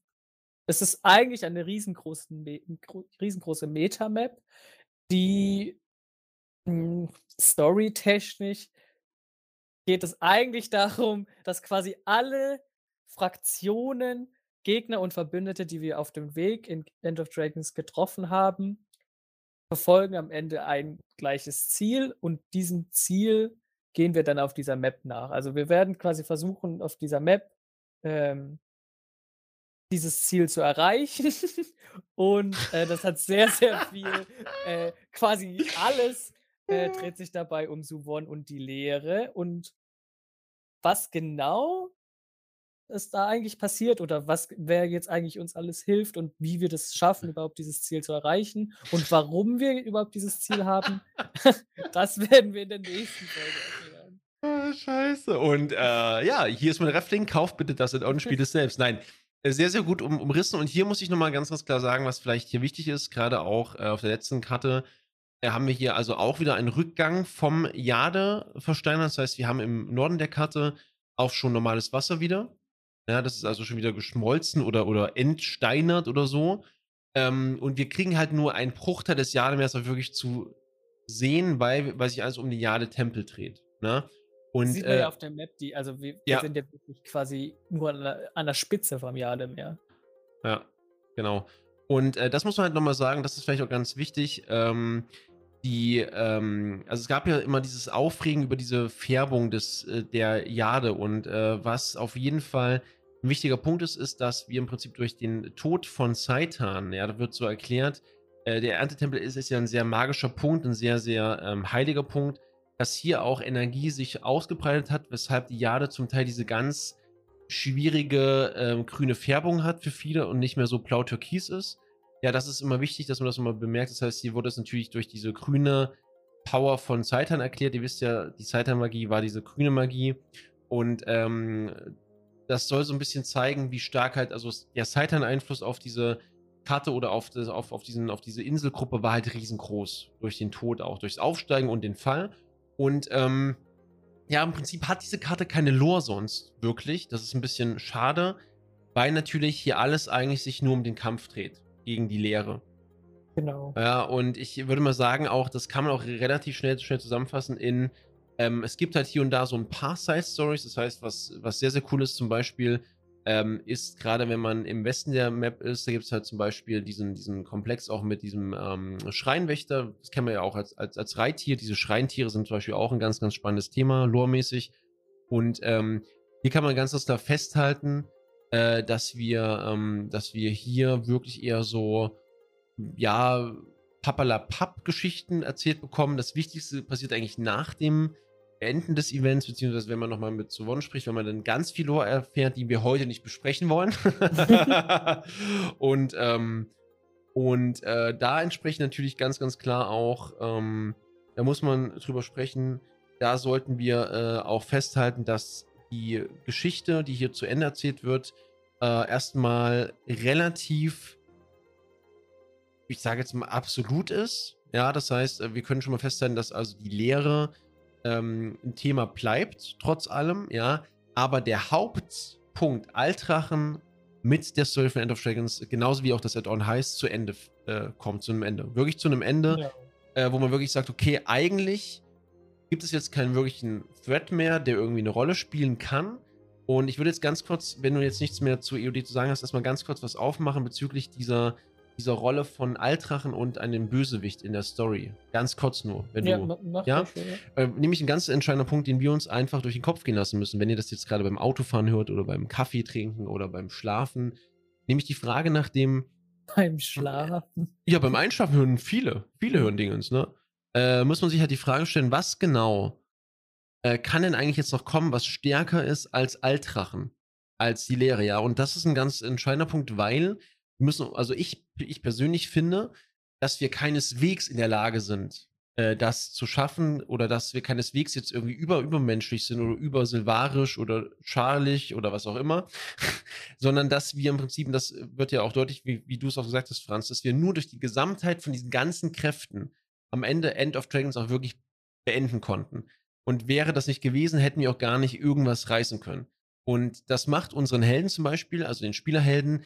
es ist eigentlich eine riesengroße, riesengroße Meta-Map die hm, storytechnisch geht es eigentlich darum, dass quasi alle Fraktionen, Gegner und Verbündete, die wir auf dem Weg in End of Dragons getroffen haben, verfolgen am Ende ein gleiches Ziel und diesem Ziel gehen wir dann auf dieser Map nach. Also wir werden quasi versuchen, auf dieser Map ähm, dieses Ziel zu erreichen. Und äh, das hat sehr, sehr viel, äh, quasi alles äh, dreht sich dabei um Suwon und die Lehre. Und was genau ist da eigentlich passiert oder was, wer jetzt eigentlich uns alles hilft und wie wir das schaffen, überhaupt dieses Ziel zu erreichen und warum wir überhaupt dieses Ziel haben, das werden wir in der nächsten Folge erklären. Oh, scheiße. Und äh, ja, hier ist mein Refling. Kauft bitte das und spielt es selbst. Nein, sehr, sehr gut um, umrissen. Und hier muss ich nochmal ganz, ganz klar sagen, was vielleicht hier wichtig ist, gerade auch äh, auf der letzten Karte. Äh, haben wir hier also auch wieder einen Rückgang vom Jade versteinert. Das heißt, wir haben im Norden der Karte auch schon normales Wasser wieder. Ja, das ist also schon wieder geschmolzen oder, oder entsteinert oder so. Ähm, und wir kriegen halt nur einen Bruchteil des Jademeers wirklich zu sehen, weil, weil sich alles um den Jade-Tempel dreht. Ne? Und, Sieht man äh, ja auf der Map, die, also wir, ja. sind ja wirklich quasi nur an der, an der Spitze vom Jademeer. Ja, genau. Und äh, das muss man halt nochmal sagen, das ist vielleicht auch ganz wichtig. Ähm, die, ähm, also es gab ja immer dieses Aufregen über diese Färbung des, äh, der Jade und äh, was auf jeden Fall ein wichtiger Punkt ist, ist, dass wir im Prinzip durch den Tod von Saitan, ja, da wird so erklärt, äh, der Erntetempel ist, ist ja ein sehr magischer Punkt, ein sehr, sehr ähm, heiliger Punkt dass hier auch Energie sich ausgebreitet hat, weshalb die Jade zum Teil diese ganz schwierige ähm, grüne Färbung hat für viele und nicht mehr so blau-türkis ist. Ja, das ist immer wichtig, dass man das immer bemerkt. Das heißt, hier wurde es natürlich durch diese grüne Power von Seitan erklärt. Ihr wisst ja, die Seitan-Magie war diese grüne Magie. Und ähm, das soll so ein bisschen zeigen, wie stark halt, also der Seitan-Einfluss auf diese Karte oder auf, das, auf, auf, diesen, auf diese Inselgruppe war halt riesengroß. Durch den Tod auch, durchs Aufsteigen und den Fall. Und ähm, ja, im Prinzip hat diese Karte keine Lore sonst wirklich. Das ist ein bisschen schade, weil natürlich hier alles eigentlich sich nur um den Kampf dreht gegen die Leere. Genau. Ja, und ich würde mal sagen, auch, das kann man auch relativ schnell, schnell zusammenfassen in, ähm, es gibt halt hier und da so ein paar Side-Stories, das heißt, was, was sehr, sehr cool ist, zum Beispiel, ähm, ist gerade wenn man im Westen der Map ist, da gibt es halt zum Beispiel diesen, diesen Komplex auch mit diesem ähm, Schreinwächter. Das kennen wir ja auch als, als, als Reittier. Diese Schreintiere sind zum Beispiel auch ein ganz, ganz spannendes Thema, loremäßig. Und ähm, hier kann man ganz klar festhalten, äh, dass wir, ähm, dass wir hier wirklich eher so, ja, Papalapap-Geschichten erzählt bekommen. Das Wichtigste passiert eigentlich nach dem Enden des Events, beziehungsweise wenn man nochmal mit Suwon spricht, wenn man dann ganz viel Lore erfährt, die wir heute nicht besprechen wollen. und ähm, und äh, da entspricht natürlich ganz, ganz klar auch, ähm, da muss man drüber sprechen, da sollten wir äh, auch festhalten, dass die Geschichte, die hier zu Ende erzählt wird, äh, erstmal relativ, ich sage jetzt mal, absolut ist. Ja, das heißt, äh, wir können schon mal festhalten, dass also die Lehre ähm, ein Thema bleibt, trotz allem, ja. Aber der Hauptpunkt Punkt Altrachen mit der Story von End of Dragons, genauso wie auch das Add-on heißt, zu Ende äh, kommt, zu einem Ende. Wirklich zu einem Ende, ja. äh, wo man wirklich sagt, okay, eigentlich gibt es jetzt keinen wirklichen Threat mehr, der irgendwie eine Rolle spielen kann. Und ich würde jetzt ganz kurz, wenn du jetzt nichts mehr zu EOD zu sagen hast, erstmal ganz kurz was aufmachen bezüglich dieser, dieser Rolle von Altrachen und einem Bösewicht in der Story. Ganz kurz nur, wenn ja, du. Ja, schon, ja. Äh, nämlich ein ganz entscheidender Punkt, den wir uns einfach durch den Kopf gehen lassen müssen, wenn ihr das jetzt gerade beim Autofahren hört oder beim Kaffee trinken oder beim Schlafen. Nämlich die Frage nach dem. Beim Schlafen. Ja, beim Einschlafen hören viele. Viele hören Dingens, ne? Äh, muss man sich halt die Frage stellen, was genau äh, kann denn eigentlich jetzt noch kommen, was stärker ist als Altrachen, als die Lehre, ja? Und das ist ein ganz entscheidender Punkt, weil müssen, also ich, ich persönlich finde, dass wir keineswegs in der Lage sind, äh, das zu schaffen oder dass wir keineswegs jetzt irgendwie über übermenschlich sind oder übersilvarisch oder scharlich oder was auch immer, sondern dass wir im Prinzip, das wird ja auch deutlich, wie, wie du es auch gesagt hast, Franz, dass wir nur durch die Gesamtheit von diesen ganzen Kräften am Ende End of Dragons auch wirklich beenden konnten. Und wäre das nicht gewesen, hätten wir auch gar nicht irgendwas reißen können. Und das macht unseren Helden zum Beispiel, also den Spielerhelden,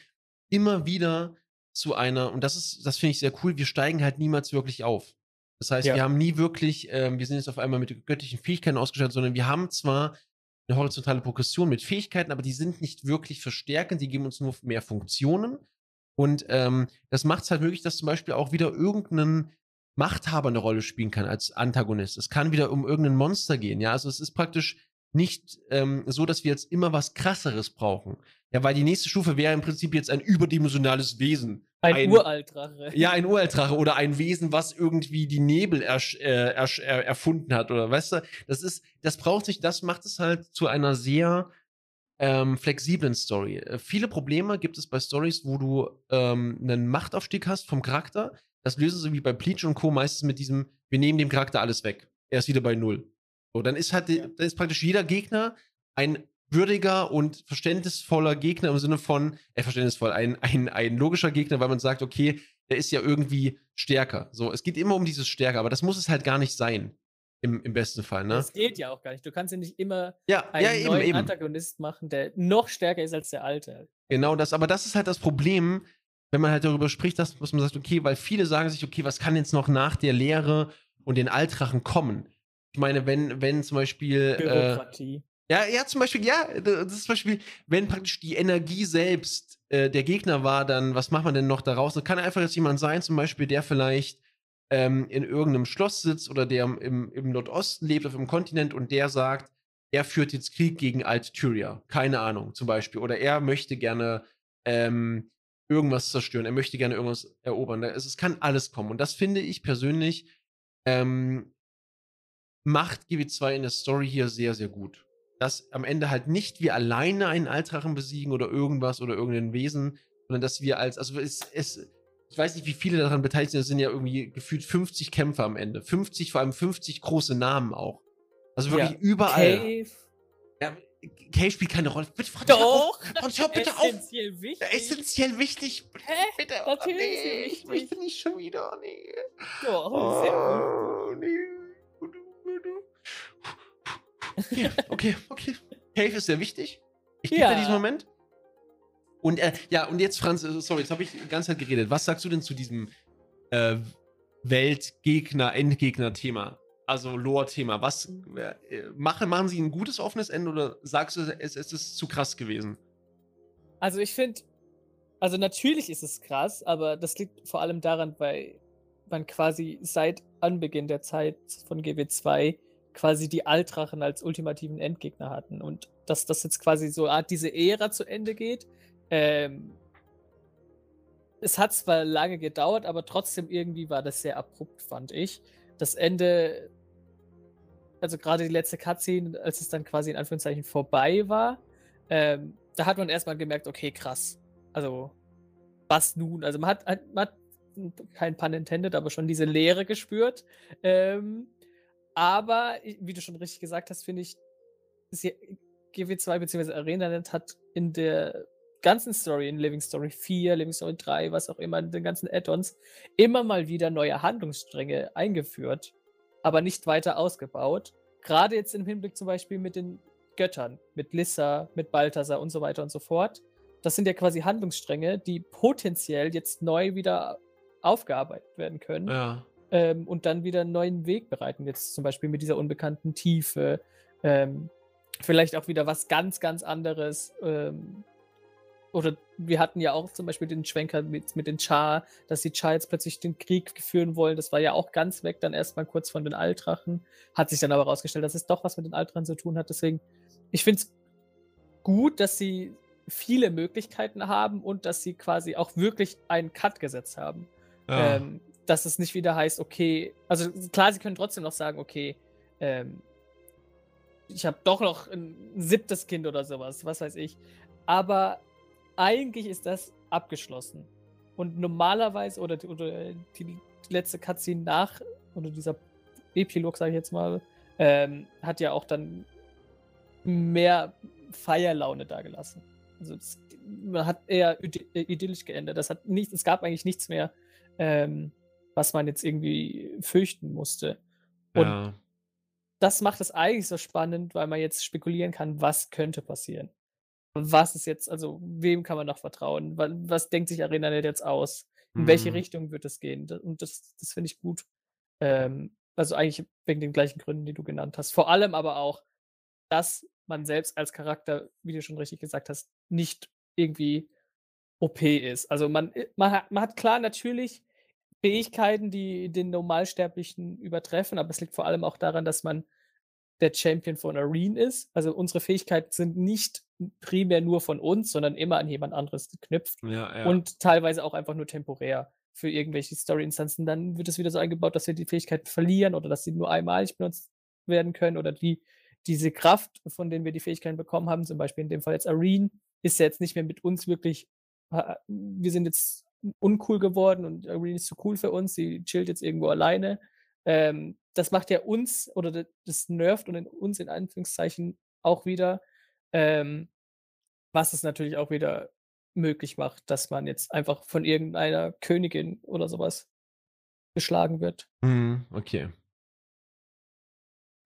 immer wieder zu einer, und das ist, das finde ich sehr cool, wir steigen halt niemals wirklich auf. Das heißt, ja. wir haben nie wirklich, ähm, wir sind jetzt auf einmal mit göttlichen Fähigkeiten ausgestattet, sondern wir haben zwar eine horizontale Progression mit Fähigkeiten, aber die sind nicht wirklich verstärkend, die geben uns nur mehr Funktionen. Und ähm, das macht es halt möglich, dass zum Beispiel auch wieder irgendeinen Machthaber eine Rolle spielen kann als Antagonist. Es kann wieder um irgendein Monster gehen, ja. Also es ist praktisch nicht ähm, so, dass wir jetzt immer was krasseres brauchen. Ja, weil die nächste Stufe wäre im Prinzip jetzt ein überdimensionales Wesen. Ein, ein Uraltdrache. Ja, ein Uraltdrache oder ein Wesen, was irgendwie die Nebel ersch, äh, ersch, er, erfunden hat oder weißt du, das ist, das braucht sich, das macht es halt zu einer sehr ähm, flexiblen Story. Äh, viele Probleme gibt es bei Stories, wo du ähm, einen Machtaufstieg hast vom Charakter, das lösen sie wie bei Bleach und Co. meistens mit diesem, wir nehmen dem Charakter alles weg. Er ist wieder bei Null. So, dann ist halt, ja. dann ist praktisch jeder Gegner ein würdiger und verständnisvoller Gegner im Sinne von, äh, verständnisvoll, ein, ein, ein logischer Gegner, weil man sagt, okay, der ist ja irgendwie stärker. So, es geht immer um dieses Stärker, aber das muss es halt gar nicht sein. Im, im besten Fall, ne? Das geht ja auch gar nicht. Du kannst ja nicht immer ja, einen ja, eben, neuen eben. Antagonist machen, der noch stärker ist als der alte. Genau das, aber das ist halt das Problem, wenn man halt darüber spricht, dass, dass man sagt, okay, weil viele sagen sich, okay, was kann jetzt noch nach der Lehre und den Altrachen kommen? Ich meine, wenn, wenn zum Beispiel. Äh, Bürokratie. Äh, ja, ja, zum Beispiel, ja, das ist zum Beispiel, wenn praktisch die Energie selbst äh, der Gegner war, dann was macht man denn noch daraus? Das kann einfach jetzt jemand sein, zum Beispiel, der vielleicht ähm, in irgendeinem Schloss sitzt oder der im, im Nordosten lebt, auf einem Kontinent und der sagt, er führt jetzt Krieg gegen Alt-Tyria. Keine Ahnung, zum Beispiel. Oder er möchte gerne ähm, irgendwas zerstören, er möchte gerne irgendwas erobern. Es, es kann alles kommen. Und das finde ich persönlich ähm, macht GW2 in der Story hier sehr, sehr gut. Dass am Ende halt nicht wir alleine einen Altrachen besiegen oder irgendwas oder irgendein Wesen, sondern dass wir als, also es, es ich weiß nicht, wie viele daran beteiligt sind, es sind ja irgendwie gefühlt 50 Kämpfer am Ende. 50, vor allem 50 große Namen auch. Also wirklich ja. überall. Cave. Ja, Cave spielt keine Rolle. Bitte, Franz, Doch! Franz, hör bitte essentiell auf. Wichtig. Essentiell wichtig. Hä? Bitte. Natürlich oh, nee, ich möchte nicht schon wieder. Nee. Doch, oh, sehr gut. Nee. Ja, okay, okay. Cave ist sehr wichtig. Ich gebe ja. dir diesen Moment. Und äh, ja, und jetzt, Franz, äh, sorry, jetzt habe ich die ganze Zeit geredet. Was sagst du denn zu diesem äh, Weltgegner, Endgegner-Thema? also Lore-Thema. Was äh, machen, machen sie ein gutes offenes Ende oder sagst du, es, es ist zu krass gewesen? Also ich finde, also natürlich ist es krass, aber das liegt vor allem daran, weil man quasi seit Anbeginn der Zeit von GW2 quasi die Altrachen als ultimativen Endgegner hatten und dass das jetzt quasi so Art diese Ära zu Ende geht. Ähm, es hat zwar lange gedauert, aber trotzdem irgendwie war das sehr abrupt, fand ich. Das Ende also gerade die letzte Cutscene, als es dann quasi in Anführungszeichen vorbei war, ähm, da hat man erstmal gemerkt, okay, krass. Also, was nun? Also man hat, man hat kein Pun intended, aber schon diese Leere gespürt. Ähm, aber, wie du schon richtig gesagt hast, finde ich, GW2 bzw. ArenaNet hat in der ganzen Story, in Living Story 4, Living Story 3, was auch immer, in den ganzen Add-ons, immer mal wieder neue Handlungsstränge eingeführt aber nicht weiter ausgebaut. Gerade jetzt im Hinblick zum Beispiel mit den Göttern, mit Lissa, mit Balthasar und so weiter und so fort. Das sind ja quasi Handlungsstränge, die potenziell jetzt neu wieder aufgearbeitet werden können. Ja. Ähm, und dann wieder einen neuen Weg bereiten. Jetzt zum Beispiel mit dieser unbekannten Tiefe. Ähm, vielleicht auch wieder was ganz, ganz anderes. Ähm, oder wir hatten ja auch zum Beispiel den Schwenker mit, mit den Char, dass die Char jetzt plötzlich den Krieg führen wollen. Das war ja auch ganz weg, dann erstmal kurz von den Altrachen. Hat sich dann aber herausgestellt, dass es doch was mit den Altrachen zu tun hat. Deswegen, ich finde es gut, dass sie viele Möglichkeiten haben und dass sie quasi auch wirklich einen Cut gesetzt haben. Ja. Ähm, dass es nicht wieder heißt, okay, also klar, sie können trotzdem noch sagen, okay, ähm, ich habe doch noch ein siebtes Kind oder sowas, was weiß ich. Aber eigentlich ist das abgeschlossen. Und normalerweise, oder, oder die letzte Cutscene nach, oder dieser Epilog, sage ich jetzt mal, ähm, hat ja auch dann mehr Feierlaune dagelassen. Also es, man hat eher idyllisch geändert. Das hat nicht, es gab eigentlich nichts mehr, ähm, was man jetzt irgendwie fürchten musste. Und ja. das macht es eigentlich so spannend, weil man jetzt spekulieren kann, was könnte passieren was ist jetzt, also wem kann man noch vertrauen? Was, was denkt sich ArenaNet jetzt aus? In mhm. welche Richtung wird es gehen? Und das, das finde ich gut. Ähm, also eigentlich wegen den gleichen Gründen, die du genannt hast. Vor allem aber auch, dass man selbst als Charakter, wie du schon richtig gesagt hast, nicht irgendwie OP ist. Also man, äh, man, hat, man hat klar natürlich Fähigkeiten, die den Normalsterblichen übertreffen, aber es liegt vor allem auch daran, dass man der Champion von Arena ist. Also unsere Fähigkeiten sind nicht primär nur von uns, sondern immer an jemand anderes geknüpft. Ja, ja. Und teilweise auch einfach nur temporär für irgendwelche Story-Instanzen. Dann wird es wieder so eingebaut, dass wir die Fähigkeiten verlieren oder dass sie nur einmalig benutzt werden können oder die, diese Kraft, von denen wir die Fähigkeiten bekommen haben, zum Beispiel in dem Fall jetzt Arena, ist ja jetzt nicht mehr mit uns wirklich, wir sind jetzt uncool geworden und Arena ist zu cool für uns, sie chillt jetzt irgendwo alleine. Ähm, das macht ja uns oder das nervt und in uns in Anführungszeichen auch wieder, ähm, was es natürlich auch wieder möglich macht, dass man jetzt einfach von irgendeiner Königin oder sowas geschlagen wird. Mhm, okay.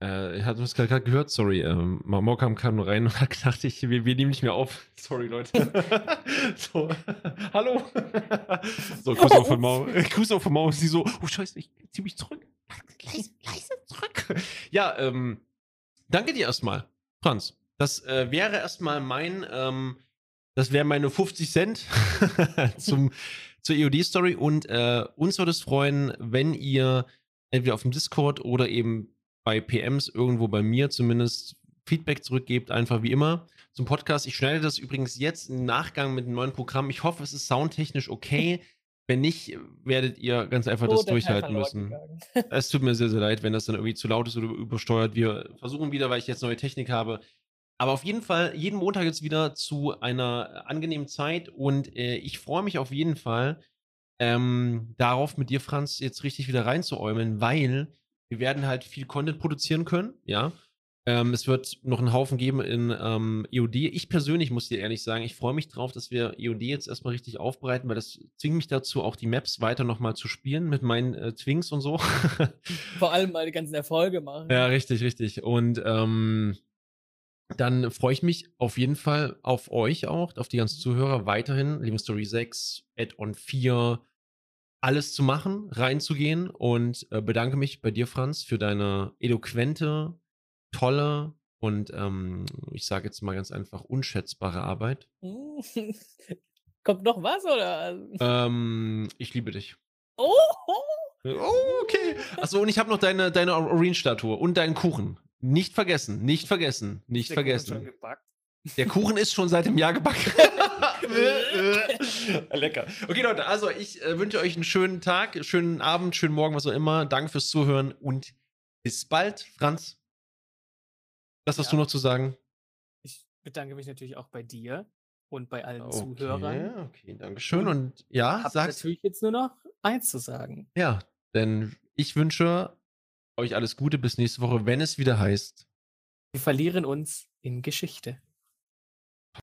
Äh, ich hatte es gerade gehört, sorry. Ähm, Morkam kam rein und hat gedacht, ich, wir, wir nehmen nicht mehr auf. Sorry, Leute. so, hallo. so, Kuss auf den Maul. Kuss auf den Maul. Sie so, oh Scheiße, ich zieh mich zurück. Leise, leise zurück. Ja, ähm, danke dir erstmal, Franz. Das äh, wäre erstmal mein, ähm, das wäre meine 50 Cent zum, zur EOD-Story. Und äh, uns würde es freuen, wenn ihr entweder auf dem Discord oder eben bei PMs irgendwo bei mir zumindest Feedback zurückgebt, einfach wie immer zum Podcast. Ich schneide das übrigens jetzt im Nachgang mit einem neuen Programm. Ich hoffe, es ist soundtechnisch okay. Wenn nicht, werdet ihr ganz einfach oh, das durchhalten müssen. es tut mir sehr, sehr leid, wenn das dann irgendwie zu laut ist oder übersteuert. Wir versuchen wieder, weil ich jetzt neue Technik habe. Aber auf jeden Fall, jeden Montag jetzt wieder zu einer angenehmen Zeit und äh, ich freue mich auf jeden Fall ähm, darauf, mit dir, Franz, jetzt richtig wieder reinzuäumeln, weil wir werden halt viel Content produzieren können, ja. Ähm, es wird noch einen Haufen geben in ähm, EOD. Ich persönlich muss dir ehrlich sagen, ich freue mich drauf, dass wir EOD jetzt erstmal richtig aufbereiten, weil das zwingt mich dazu, auch die Maps weiter nochmal zu spielen mit meinen äh, Twinks und so. Vor allem mal die ganzen Erfolge machen. Ja, richtig, richtig. Und ähm, dann freue ich mich auf jeden Fall auf euch auch, auf die ganzen Zuhörer weiterhin. Living Story 6, Add-on 4, alles zu machen, reinzugehen und äh, bedanke mich bei dir, Franz, für deine eloquente, tolle und ähm, ich sage jetzt mal ganz einfach unschätzbare Arbeit. Kommt noch was oder? Ähm, ich liebe dich. Oh, oh okay. Achso, und ich habe noch deine, deine Oreen-Statue und deinen Kuchen. Nicht vergessen, nicht vergessen, nicht Der vergessen. Der Kuchen ist schon seit dem Jahr gebacken. Lecker. Okay, Leute, also ich äh, wünsche euch einen schönen Tag, schönen Abend, schönen Morgen, was auch immer. Danke fürs Zuhören und bis bald, Franz. Was hast ja. du noch zu sagen? Ich bedanke mich natürlich auch bei dir und bei allen okay, Zuhörern. Okay, danke schön. Und, ja, sag natürlich jetzt nur noch eins zu sagen. Ja, denn ich wünsche euch alles Gute bis nächste Woche, wenn es wieder heißt. Wir verlieren uns in Geschichte.